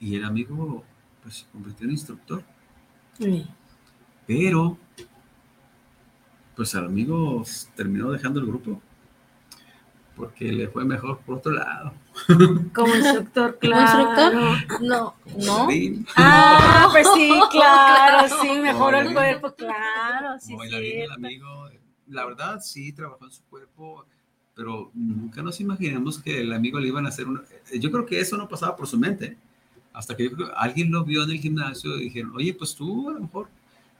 Y el amigo, pues, se convirtió en instructor. Sí. Pero, pues, el amigo terminó dejando el grupo porque le fue mejor por otro lado. Como instructor, claro. instructor? No, no. Ah, pues sí, claro, sí, mejoró el cuerpo, claro, sí. el amigo, la verdad, sí, trabajó en su cuerpo, pero nunca nos imaginamos que el amigo le iban a hacer una... Yo creo que eso no pasaba por su mente, hasta que alguien lo vio en el gimnasio y dijeron, oye, pues tú a lo mejor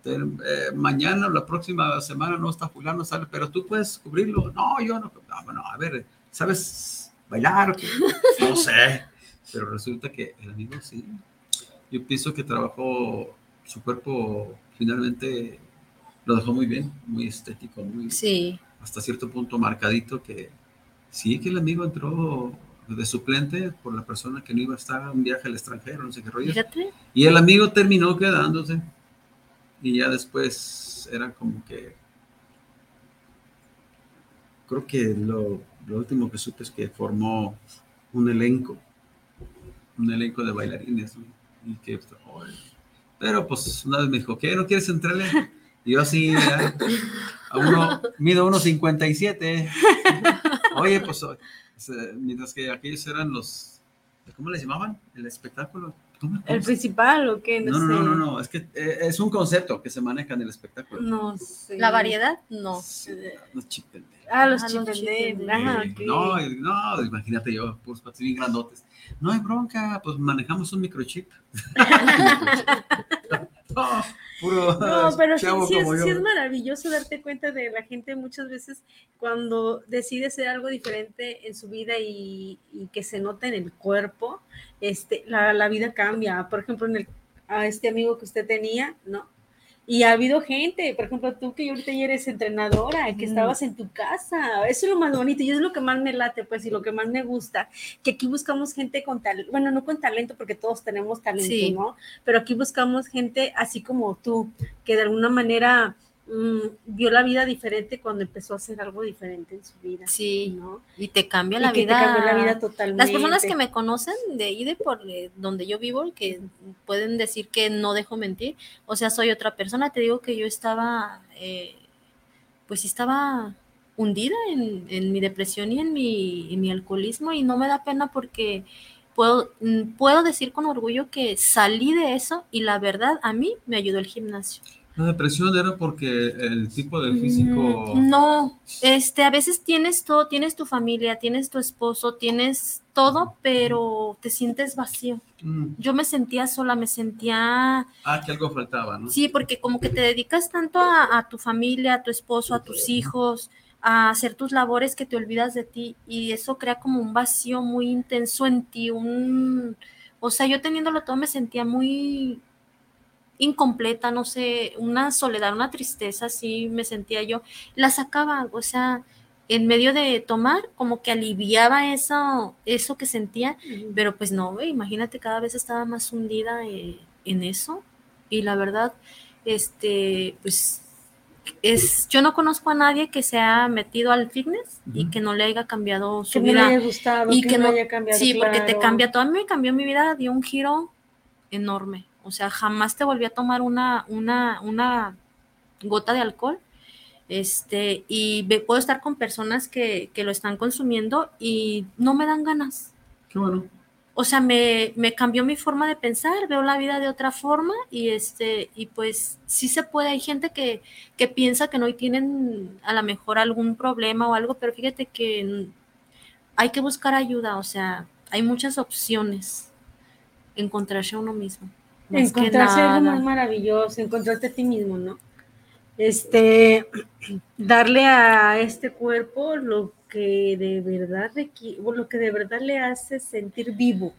eh, mañana o la próxima semana no está fulano, sale, pero tú puedes cubrirlo. No, yo no. No, a ver, ¿sabes bailar? No sé. Pero resulta que el amigo sí. Yo pienso que trabajó su cuerpo finalmente lo dejó muy bien, muy estético, muy sí. hasta cierto punto marcadito que sí que el amigo entró de suplente por la persona que no iba a estar en un viaje al extranjero, no sé qué rollo. Y el amigo terminó quedándose y ya después era como que creo que lo, último que supe es que formó un elenco, un elenco de bailarines, y que, pero pues una vez me dijo, ¿qué? ¿No quieres entrarle? Y yo así, a uno, mido 1.57. Oye, pues, mientras que aquellos eran los, ¿cómo les llamaban? El espectáculo. ¿El principal o qué? No, no, no, no, es que eh, es un concepto que se maneja en el espectáculo. No sé. ¿La variedad? No. los Ah, los chipendés. No, no, imagínate yo, pues bien grandotes. No hay bronca, pues manejamos un microchip. no, pero sí, es, maravilloso darte cuenta de la gente muchas veces cuando decide hacer algo diferente en su vida y, que se nota en el cuerpo, este, la, la, vida cambia. Por ejemplo, en el, a este amigo que usted tenía, ¿no? Y ha habido gente, por ejemplo, tú que ahorita ya eres entrenadora, que estabas en tu casa, eso es lo más bonito y es lo que más me late, pues, y lo que más me gusta, que aquí buscamos gente con talento, bueno, no con talento porque todos tenemos talento, ¿no? Pero aquí buscamos gente así como tú, que de alguna manera Mm, vio la vida diferente cuando empezó a hacer algo diferente en su vida. Sí, ¿no? Y te cambia la vida. Te cambia la vida totalmente. Las personas que me conocen de ahí de por donde yo vivo, que pueden decir que no dejo mentir, o sea, soy otra persona, te digo que yo estaba, eh, pues estaba hundida en, mi depresión y en mi, en mi alcoholismo y no me da pena porque puedo, mm, puedo decir con orgullo que salí de eso y la verdad a mí me ayudó el gimnasio. La depresión era porque el tipo de físico. Mm, no, este, a veces tienes todo, tienes tu familia, tienes tu esposo, tienes todo, pero te sientes vacío. Mm. Yo me sentía sola, me sentía. Ah, que algo faltaba, ¿no? Sí, porque como que te dedicas tanto a, a tu familia, a tu esposo, a tus hijos, a hacer tus labores que te olvidas de ti y eso crea como un vacío muy intenso en ti, un. O sea, yo teniéndolo todo me sentía muy incompleta, no sé, una soledad, una tristeza, así me sentía yo, la sacaba, o sea, en medio de tomar, como que aliviaba eso, eso que sentía, pero pues no, imagínate, cada vez estaba más hundida eh, en eso, y la verdad, este, pues es, yo no conozco a nadie que se ha metido al fitness y que no le haya cambiado su vida. haya gustado, y que, no haya cambiado. Sí, porque te cambia, todo a mí me cambió mi vida, dio un giro enorme. O sea, jamás te volví a tomar una, una, una gota de alcohol. Este, y puedo estar con personas que, lo están consumiendo y no me dan ganas. Qué bueno. O sea, me, me, cambió mi forma de pensar, veo la vida de otra forma y este, y pues sí se puede. Hay gente que, que piensa que no tienen a lo mejor algún problema o algo, pero fíjate que hay que buscar ayuda, o sea, hay muchas opciones encontrarse a uno mismo. Encontrarse algo más maravilloso, encontrarte a ti mismo, ¿no? Este, darle a este cuerpo lo que de verdad lo que de verdad le hace sentir vivo,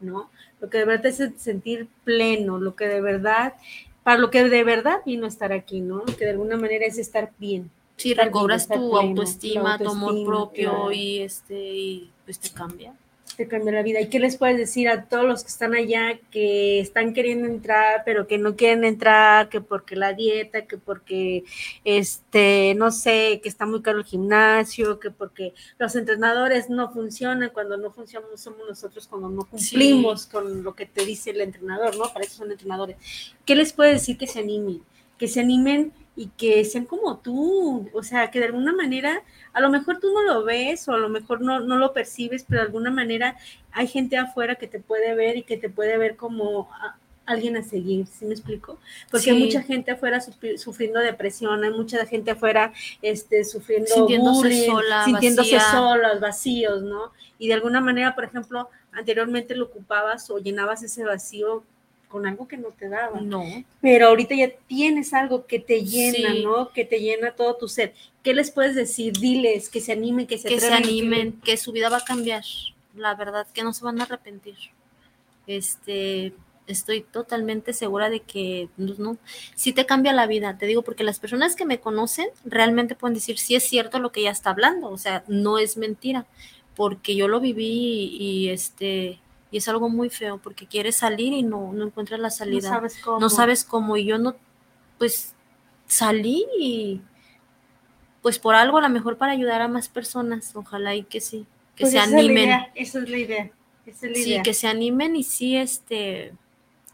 ¿no? Lo que de verdad te hace sentir pleno, lo que de verdad, para lo que de verdad vino a estar aquí, ¿no? Que de alguna manera es estar bien. Sí, recobras tu autoestima, tu amor propio y este, y pues te cambia te cambia la vida. ¿Y qué les puedes decir a todos los que están allá que están queriendo entrar, pero que no quieren entrar, que porque la dieta, que porque, este, no sé, que está muy caro el gimnasio, que porque los entrenadores no funcionan, cuando no funcionamos somos nosotros, cuando no cumplimos con lo que te dice el entrenador, ¿no? Para eso son entrenadores. ¿Qué les puedes decir que se animen? Que se animen y que sean como tú, o sea, que de alguna manera, a lo mejor tú no lo ves o a lo mejor no, no lo percibes, pero de alguna manera hay gente afuera que te puede ver y que te puede ver como alguien a seguir, ¿sí me explico? Porque hay mucha gente afuera sufriendo depresión, hay mucha gente afuera este, sufriendo sintiéndose bullying, sintiéndose solas, vacíos, ¿no? Y de alguna manera, por ejemplo, anteriormente lo ocupabas o llenabas ese vacío con algo que no te daba. No. Pero ahorita ya tienes algo que te llena, ¿no? Que te llena todo tu ser. ¿Qué les puedes decir? Diles que se animen, que se que se animen, que... su vida va a cambiar. La verdad, que no se van a arrepentir. Este, estoy totalmente segura de que pues, no, sí te cambia la vida, te digo, porque las personas que me conocen realmente pueden decir si es cierto lo que ella está hablando, o sea, no es mentira, porque yo lo viví y, este y es algo muy feo porque quieres salir y no, no encuentras la salida. No sabes cómo. No sabes cómo. Y yo no, pues salí y pues por algo a lo mejor para ayudar a más personas. Ojalá y que sí, que Pues se esa es la animen. idea, Esa es la idea. Esa es la Sí, idea. que se animen y sí, este,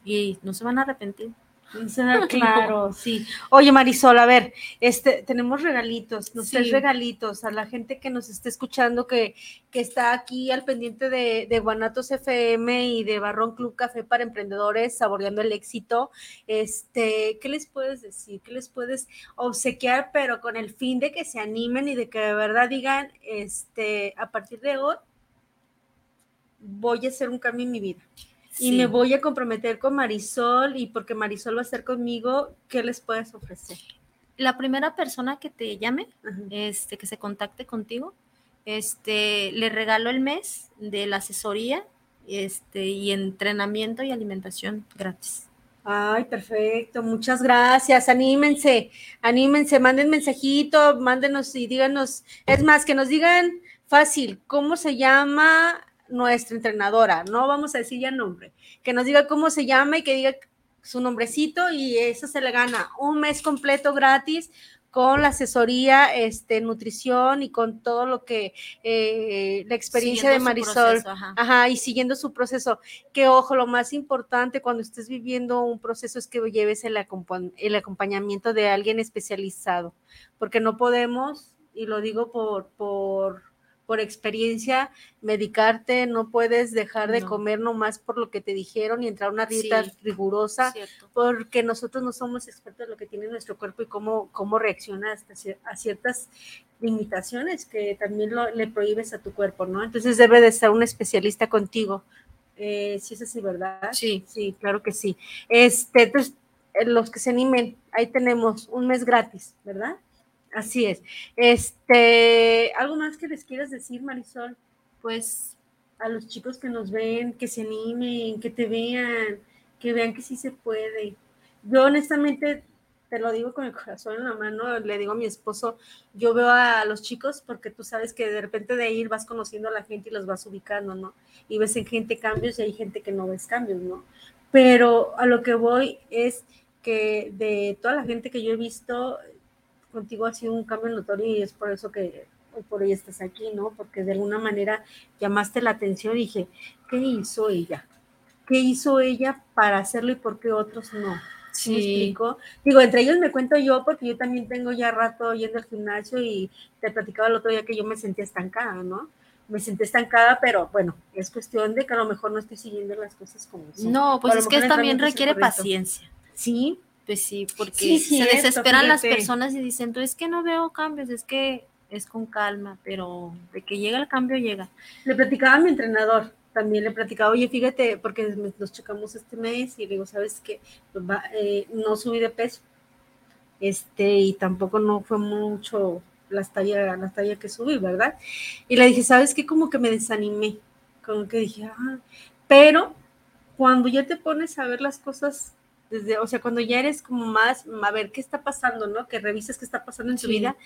y no se van a arrepentir. Claro, sí. Oye, Marisol, a ver, este, tenemos regalitos, nos Sí. regalitos a la gente que nos esté escuchando, que, que está aquí al pendiente de, de Guanatos FM y de Barrón Club Café para Emprendedores, saboreando el éxito. Este, ¿qué les puedes decir? ¿Qué les puedes obsequiar, pero con el fin de que se animen y de que de verdad digan, este, a partir de hoy voy a hacer un cambio en mi vida? Y me voy a comprometer con Marisol y porque Marisol va a estar conmigo, ¿qué les puedes ofrecer? La primera persona que te llame, Ajá. este, que se contacte contigo, este, le regalo el mes de la asesoría, este, y entrenamiento y alimentación gratis. Ay, perfecto, muchas gracias. Anímense, anímense, manden mensajito, mándenos y díganos, es más, que nos digan fácil, ¿cómo se llama nuestra entrenadora? No vamos a decir ya nombre, que nos diga cómo se llama y que diga su nombrecito y eso se le gana un mes completo gratis con la asesoría, este, nutrición y con todo lo que eh, la experiencia de Siguiendo Marisol. proceso, ajá. Ajá, y siguiendo su proceso. Que ojo, lo más importante cuando estés viviendo un proceso es que lleves el acompañamiento de alguien especializado, porque no podemos, y lo digo por, por, por experiencia, medicarte, no puedes dejar de No. comer nomás por lo que te dijeron y entrar a una dieta Sí. rigurosa, Cierto. porque nosotros no somos expertos en lo que tiene nuestro cuerpo y cómo, cómo reacciona hasta a ciertas limitaciones que también lo- le prohíbes a tu cuerpo, ¿no? Entonces debe de estar un especialista contigo. Eh, sí es así, ¿verdad? Sí. Sí, claro que sí. Este, entonces, eh, los que se animen, ahí tenemos un mes gratis, ¿verdad? Así es. Este, ¿algo más que les quieras decir, Marisol? Pues a los chicos que nos ven, que se animen, que te vean, que vean que sí se puede. Yo honestamente, te lo digo con el corazón en la mano, le digo a mi esposo, yo veo a los chicos porque tú sabes que de repente de ir vas conociendo a la gente y los vas ubicando, ¿no? Y ves en gente cambios y hay gente que no ves cambios, ¿no? Pero a lo que voy es que de toda la gente que yo he visto, contigo ha sido un cambio notorio y es por eso que hoy por hoy estás aquí, ¿no? Porque de alguna manera llamaste la atención y dije, ¿qué hizo ella? ¿Qué hizo ella para hacerlo y por qué otros no? ¿Sí me explico? Digo, entre ellos me cuento yo porque yo también tengo ya rato yendo al gimnasio y te platicaba el otro día que yo me sentía estancada, ¿no? Me sentí estancada, pero bueno, es cuestión de que a lo mejor no estoy siguiendo las cosas como son. no, pues es que también requiere paciencia. Sí, Pues sí, porque Sí, se cierto, desesperan las personas y dicen, tú es que no veo cambios, es que es con calma, pero de que llega el cambio, llega. Le platicaba a mi entrenador, también le platicaba, oye, fíjate, porque nos checamos este mes y le digo, ¿sabes qué? Pues eh, no subí de peso. Este, y tampoco no fue mucho la talla, la talla que subí, ¿verdad? Y le dije, ¿sabes qué? Como que me desanimé, como que dije, ah, pero cuando ya te pones a ver las cosas desde, o sea, cuando ya eres como más, a ver qué está pasando, ¿no? Que revises qué está pasando en tu Sí. vida,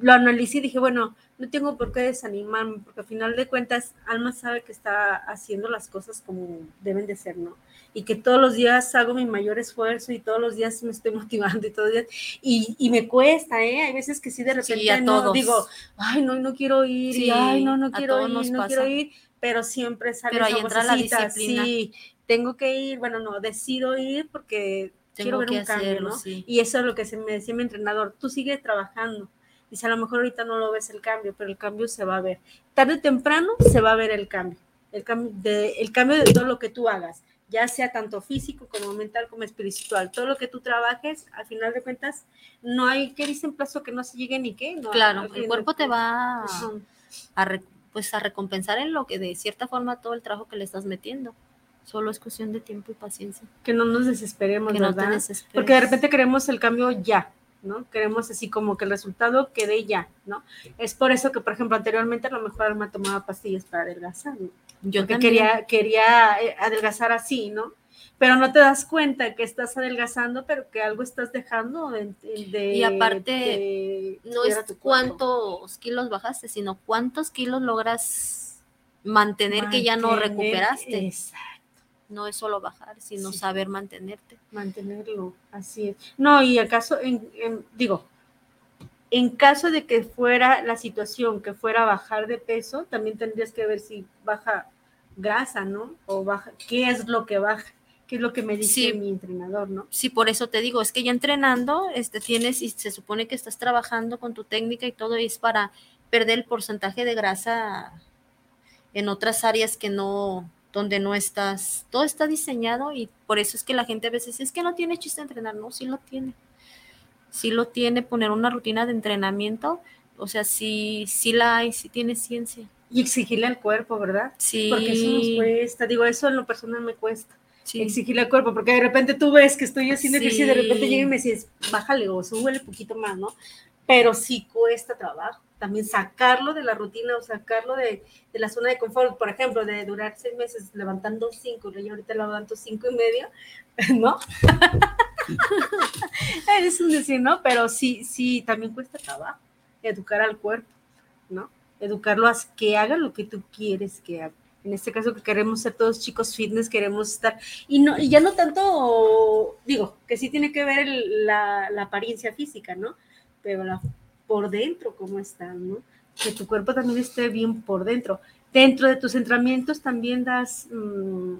lo analicé y dije, bueno, no tengo por qué desanimarme, porque al final de cuentas, Alma sabe que está haciendo las cosas como deben de ser, ¿no? Y que todos los días hago mi mayor esfuerzo y todos los días me estoy motivando y todos los días, y, y me cuesta, ¿eh? Hay veces que sí, de repente Sí, a no, todos. digo, ay, no, no quiero ir, y Sí, ay, no, no quiero ir, no pasa. quiero ir, pero siempre sale Pero ahí entra la disciplina. Sí, tengo que ir, bueno, no, decido ir porque quiero ver que un cambio, ¿no? sí. Y eso es lo que se me decía mi entrenador, tú sigue trabajando. Dice, a lo mejor ahorita no lo ves el cambio, pero el cambio se va a ver. Tarde o temprano se va a ver el cambio. El cambio de, el cambio de todo lo que tú hagas, ya sea tanto físico como mental como espiritual. Todo lo que tú trabajes, al final de cuentas, no hay, ¿qué dicen plazo que no se llegue ni qué? No, Claro, el cuerpo te va a, a re- pues a recompensar en lo que de cierta forma todo el trabajo que le estás metiendo. Solo es cuestión de tiempo y paciencia. Que no nos desesperemos, que ¿verdad? No te desesperes. Porque de repente queremos el cambio ya, ¿no? Queremos así como que el resultado quede ya, ¿no? Es por eso que, por ejemplo, anteriormente a lo mejor me tomaba pastillas para adelgazar, ¿no? Yo Porque quería, quería eh, adelgazar así, ¿no? Pero no te das cuenta que estás adelgazando, pero que algo estás dejando de... de y aparte, de, no es cuántos kilos bajaste, sino cuántos kilos logras mantener, mantener que ya no recuperaste. Exacto no es solo bajar, sino sí. saber mantenerte. Mantenerlo, así es. No, y acaso, en, en, digo, en caso de que fuera la situación que fuera bajar de peso, también tendrías que ver si baja grasa, ¿no? O baja, ¿qué es lo que baja? ¿Qué es lo que me dice sí. mi entrenador, no? Sí, por eso te digo, es que ya entrenando, este, tienes, y se supone que estás trabajando con tu técnica y todo, y es para perder el porcentaje de grasa en otras áreas que no, donde no estás, todo está diseñado y por eso es que la gente a veces es que no tiene chiste entrenar, no, sí lo tiene, sí lo tiene, poner una rutina de entrenamiento, o sea, sí, sí la hay, sí tiene ciencia. Y exigirle al cuerpo, ¿verdad? Sí. Porque eso nos cuesta, digo, eso en lo personal me cuesta. Sí. Exigirle al cuerpo, porque de repente tú ves que estoy haciendo sí. ejercicio y de repente llega y me dices, bájale o súbele poquito más, ¿no? Pero sí cuesta trabajo también sacarlo de la rutina o sacarlo de, de, la zona de confort, por ejemplo, de durar seis meses levantando cinco, y ahorita levanto cinco y medio, ¿no? es un decir, ¿no? Pero sí, sí, también cuesta trabajo educar al cuerpo, ¿no? Educarlo a que haga lo que tú quieres que haga. En este caso que queremos ser todos chicos fitness, queremos estar, y, no, y ya no tanto, digo, que sí tiene que ver la, la apariencia física, ¿no? Pero la por dentro cómo están, ¿no? Que tu cuerpo también esté bien por dentro. Dentro de tus entrenamientos también das, mmm,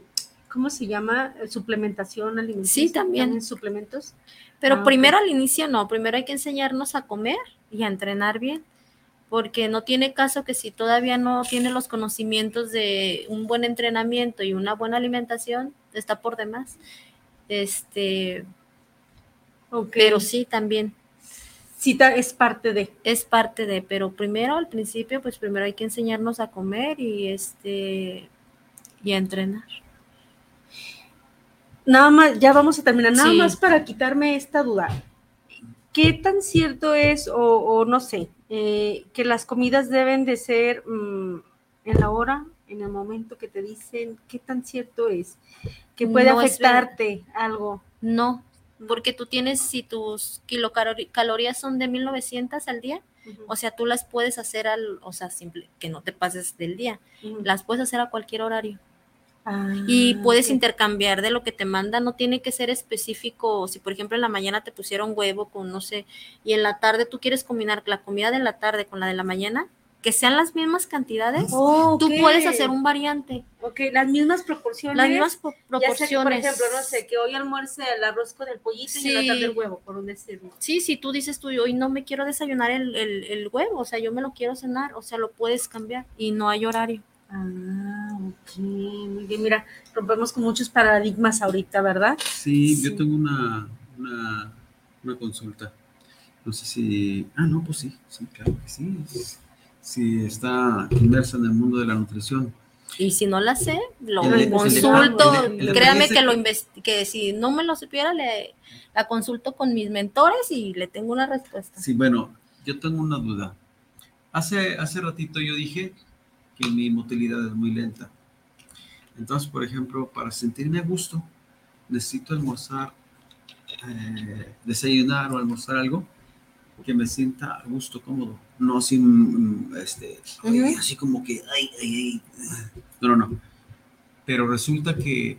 ¿cómo se llama? Suplementación alimenticia. Sí, también. suplementos. Pero ah, primero okay. al inicio no, primero hay que enseñarnos a comer y a entrenar bien, porque no tiene caso que si todavía no tiene los conocimientos de un buen entrenamiento y una buena alimentación, está por demás. Este, okay. pero sí también cita es parte de. Es parte de, pero primero al principio, pues primero hay que enseñarnos a comer y este y a entrenar. Nada más, ya vamos a terminar, nada sí. más para quitarme esta duda. ¿Qué tan cierto es, o, o no sé, eh, que las comidas deben de ser mmm, en la hora, en el momento que te dicen? ¿Qué tan cierto es? Que puede no afectarte algo. No, porque tú tienes, si tus kilocalorías son de 1900 al día, uh -huh. o sea, tú las puedes hacer al, o sea, simple, que no te pases del día, uh -huh. las puedes hacer a cualquier horario. Ah, y puedes intercambiar de lo que te manda, no tiene que ser específico, si por ejemplo en la mañana te pusieron huevo con no sé, y en la tarde tú quieres combinar la comida de la tarde con la de la mañana, que sean las mismas cantidades, oh, okay. tú puedes hacer un variante. Ok, las mismas proporciones. Las mismas pro proporciones. Ya por ejemplo, no sé, que hoy almuerce el arroz con el pollito sí. y la tarde el huevo, por un decirlo. Sí, si tú dices tú, hoy no me quiero desayunar el, el, el, huevo, o sea, yo me lo quiero cenar, o sea, lo puedes cambiar y no hay horario. Ah, ok, muy bien. Mira, rompemos con muchos paradigmas ahorita, ¿verdad? Sí, sí. yo tengo una, una, una consulta. No sé si. Ah, no, pues sí, sí, claro que sí si está inmersa en el mundo de la nutrición. Y si no la sé, lo el, consulto, el, el, créame que lo que si no me lo supiera, le, la consulto con mis mentores y le tengo una respuesta. Sí, bueno, yo tengo una duda. Hace, hace ratito yo dije que mi motilidad es muy lenta. Entonces, por ejemplo, para sentirme a gusto, necesito almorzar, eh, desayunar o almorzar algo que me sienta a gusto, cómodo, no sin, este, uh -huh. así como que, ay, ay, ay, no, no, no. Pero resulta que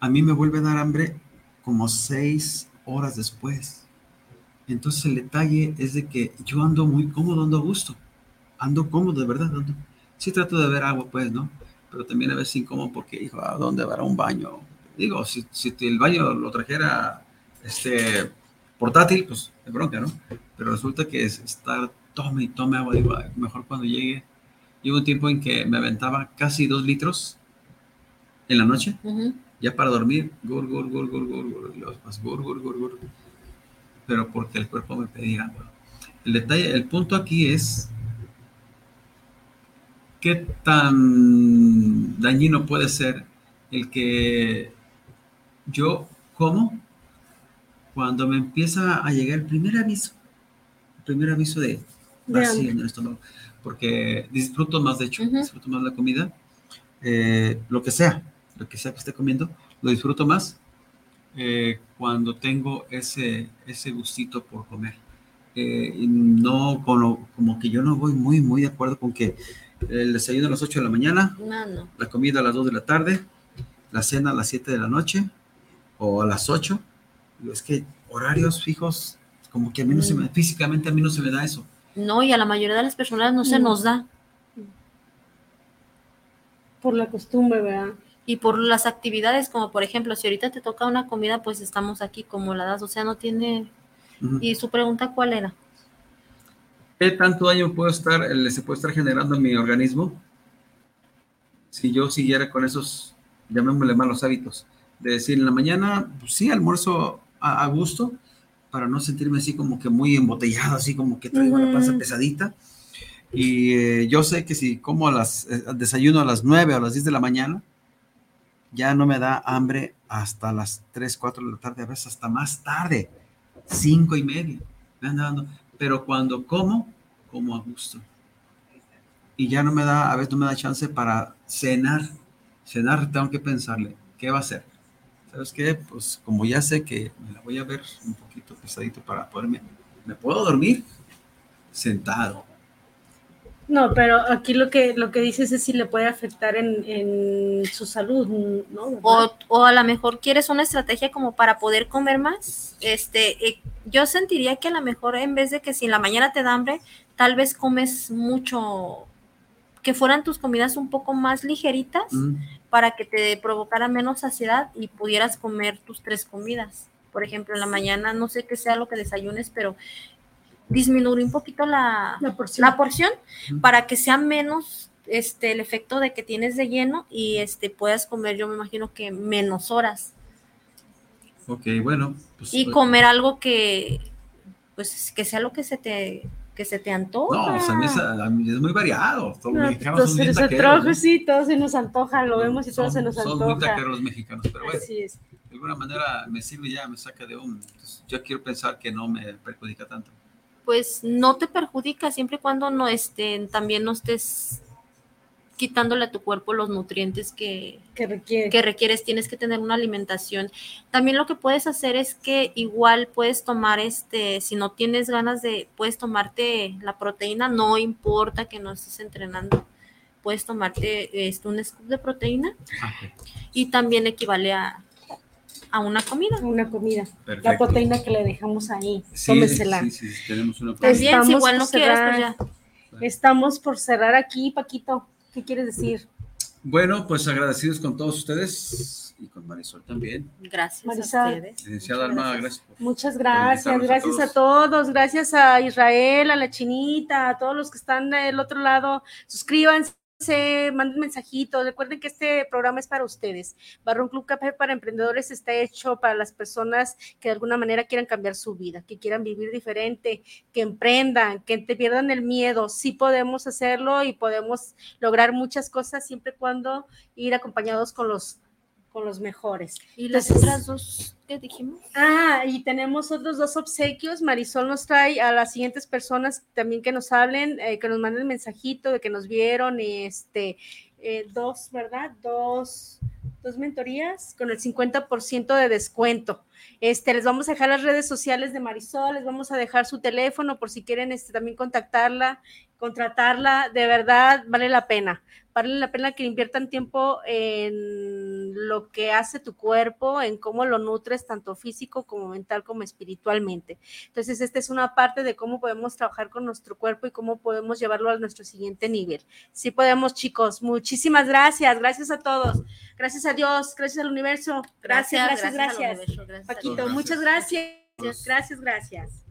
a mí me vuelve a dar hambre como seis horas después. Entonces el detalle es de que yo ando muy cómodo, ando a gusto, ando cómodo, de verdad, ando. Sí trato de ver agua, pues, ¿no? Pero también a veces incómodo porque, hijo, ¿a dónde va un baño? Digo, si, si el baño lo trajera, este, portátil, pues de bronca, ¿no? Pero resulta que es estar, tome y tome agua, digo, mejor cuando llegue. Llevo un tiempo en que me aventaba casi dos litros en la noche, uh -huh. ya para dormir, gur, gur, gur, gur, gur, gur, y los más gur, gur, gur, gur, pero porque el cuerpo me pedía agua. El detalle, el punto aquí es ¿qué tan dañino puede ser el que yo como cuando me empieza a llegar el primer aviso, el primer aviso de vacío en el estómago, porque disfruto más, de hecho, disfruto más la comida, eh, lo que sea, lo que sea que esté comiendo, lo disfruto más eh, cuando tengo ese, ese gustito por comer. Eh, no, como, como que yo no voy muy, muy de acuerdo con que el desayuno a las 8 de la mañana, la comida a las 2 de la tarde, la cena a las 7 de la noche o a las 8. Es que horarios fijos, como que a mí no se me, mm. físicamente a mí no se me da eso. No, y a la mayoría de las personas no se mm. nos da. Por la costumbre, ¿verdad? Y por las actividades, como por ejemplo, si ahorita te toca una comida, pues estamos aquí como la das, o sea, no tiene... ¿Y su pregunta cuál era? ¿Qué tanto daño puedo estar, se puede estar generando en mi organismo si yo siguiera con esos, llamémosle malos hábitos? De decir, en la mañana, pues sí, almuerzo a, gusto, para no sentirme así como que muy embotellado, así como que traigo la panza pesadita. Y eh, yo sé que si como a las, eh, desayuno a las 9 o a las 10 de la mañana, ya no me da hambre hasta las 3, 4 de la tarde, a veces hasta más tarde, 5 y media. Me anda dando pero cuando como, como a gusto. Y ya no me da, a veces no me da chance para cenar. Cenar tengo que pensarle, ¿qué va a hacer? ¿Sabes qué? Pues como ya sé que me la voy a ver un poquito pesadito para poderme, ¿me puedo dormir? Sentado. No, pero aquí lo que lo que dices es si le puede afectar en, su salud, ¿no? O, o, a lo mejor quieres una estrategia como para poder comer más. Este, eh, yo sentiría que a lo mejor en vez de que si en la mañana te da hambre, tal vez comes mucho, que fueran tus comidas un poco más ligeritas mm. Para que te provocara menos saciedad y pudieras comer tus tres comidas. Por ejemplo, en la mañana no sé qué sea lo que desayunes, pero disminuir un poquito la, porción, para que sea menos este, el efecto de que tienes de lleno y este, puedas comer, yo me imagino que menos horas. Ok, bueno. Pues, y pues, comer algo que, pues, que sea lo que se te que se te antoja. No, o sea, es, muy variado. Todos los mexicanos son muy taqueros, Sí, todos se nos antoja, lo vemos y todos se nos antoja. Son muy taqueros los mexicanos, pero bueno, de alguna manera me sirve ya, me saca de un... yo quiero pensar que no me perjudica tanto pues no te perjudica siempre y cuando no estén, también no estés quitándole a tu cuerpo los nutrientes que, que, requieres, tienes que tener una alimentación. También lo que puedes hacer es que igual puedes tomar este, si no tienes ganas de, puedes tomarte la proteína, no importa que no estés entrenando, puedes tomarte este, un scoop de proteína y también equivale a, a una comida. Una comida. La proteína que le dejamos ahí. Sí, Sí, sí, tenemos una pues proteína. bien, igual no quieres, pues ya. Estamos por cerrar aquí, Paquito. ¿Qué quieres decir? Bueno, pues agradecidos con todos ustedes y con Marisol también. Gracias Marisol. a ustedes. Licenciada Alma, gracias. Muchas gracias, gracias a todos. gracias a Israel, a la chinita, a todos los que están del otro lado. Suscríbanse manden mensajitos. Recuerden que este programa es para ustedes. Barrón Club Café para Emprendedores está hecho para las personas que de alguna manera quieran cambiar su vida, que quieran vivir diferente, que emprendan, que te pierdan el miedo. Sí podemos hacerlo y podemos lograr muchas cosas siempre y cuando ir acompañados con los con los mejores. ¿Y las otras dos que dijimos? Ah, y tenemos otros dos obsequios. Marisol nos trae a las siguientes personas también que nos hablen, eh, que nos manden mensajito de que nos vieron, este, eh, dos, ¿verdad? Dos, dos mentorías con el 50% de descuento. Este, les vamos a dejar las redes sociales de Marisol, les vamos a dejar su teléfono por si quieren este, también contactarla, contratarla, de verdad vale la pena vale la pena que inviertan tiempo en lo que hace tu cuerpo, en cómo lo nutres, tanto físico como mental como espiritualmente. Entonces, esta es una parte de cómo podemos trabajar con nuestro cuerpo y cómo podemos llevarlo a nuestro siguiente nivel. Sí podemos, chicos. Muchísimas gracias. Gracias a todos. Gracias a Dios. Gracias al universo. Gracias, gracias, gracias. gracias. Paquito, muchas gracias. Gracias, gracias.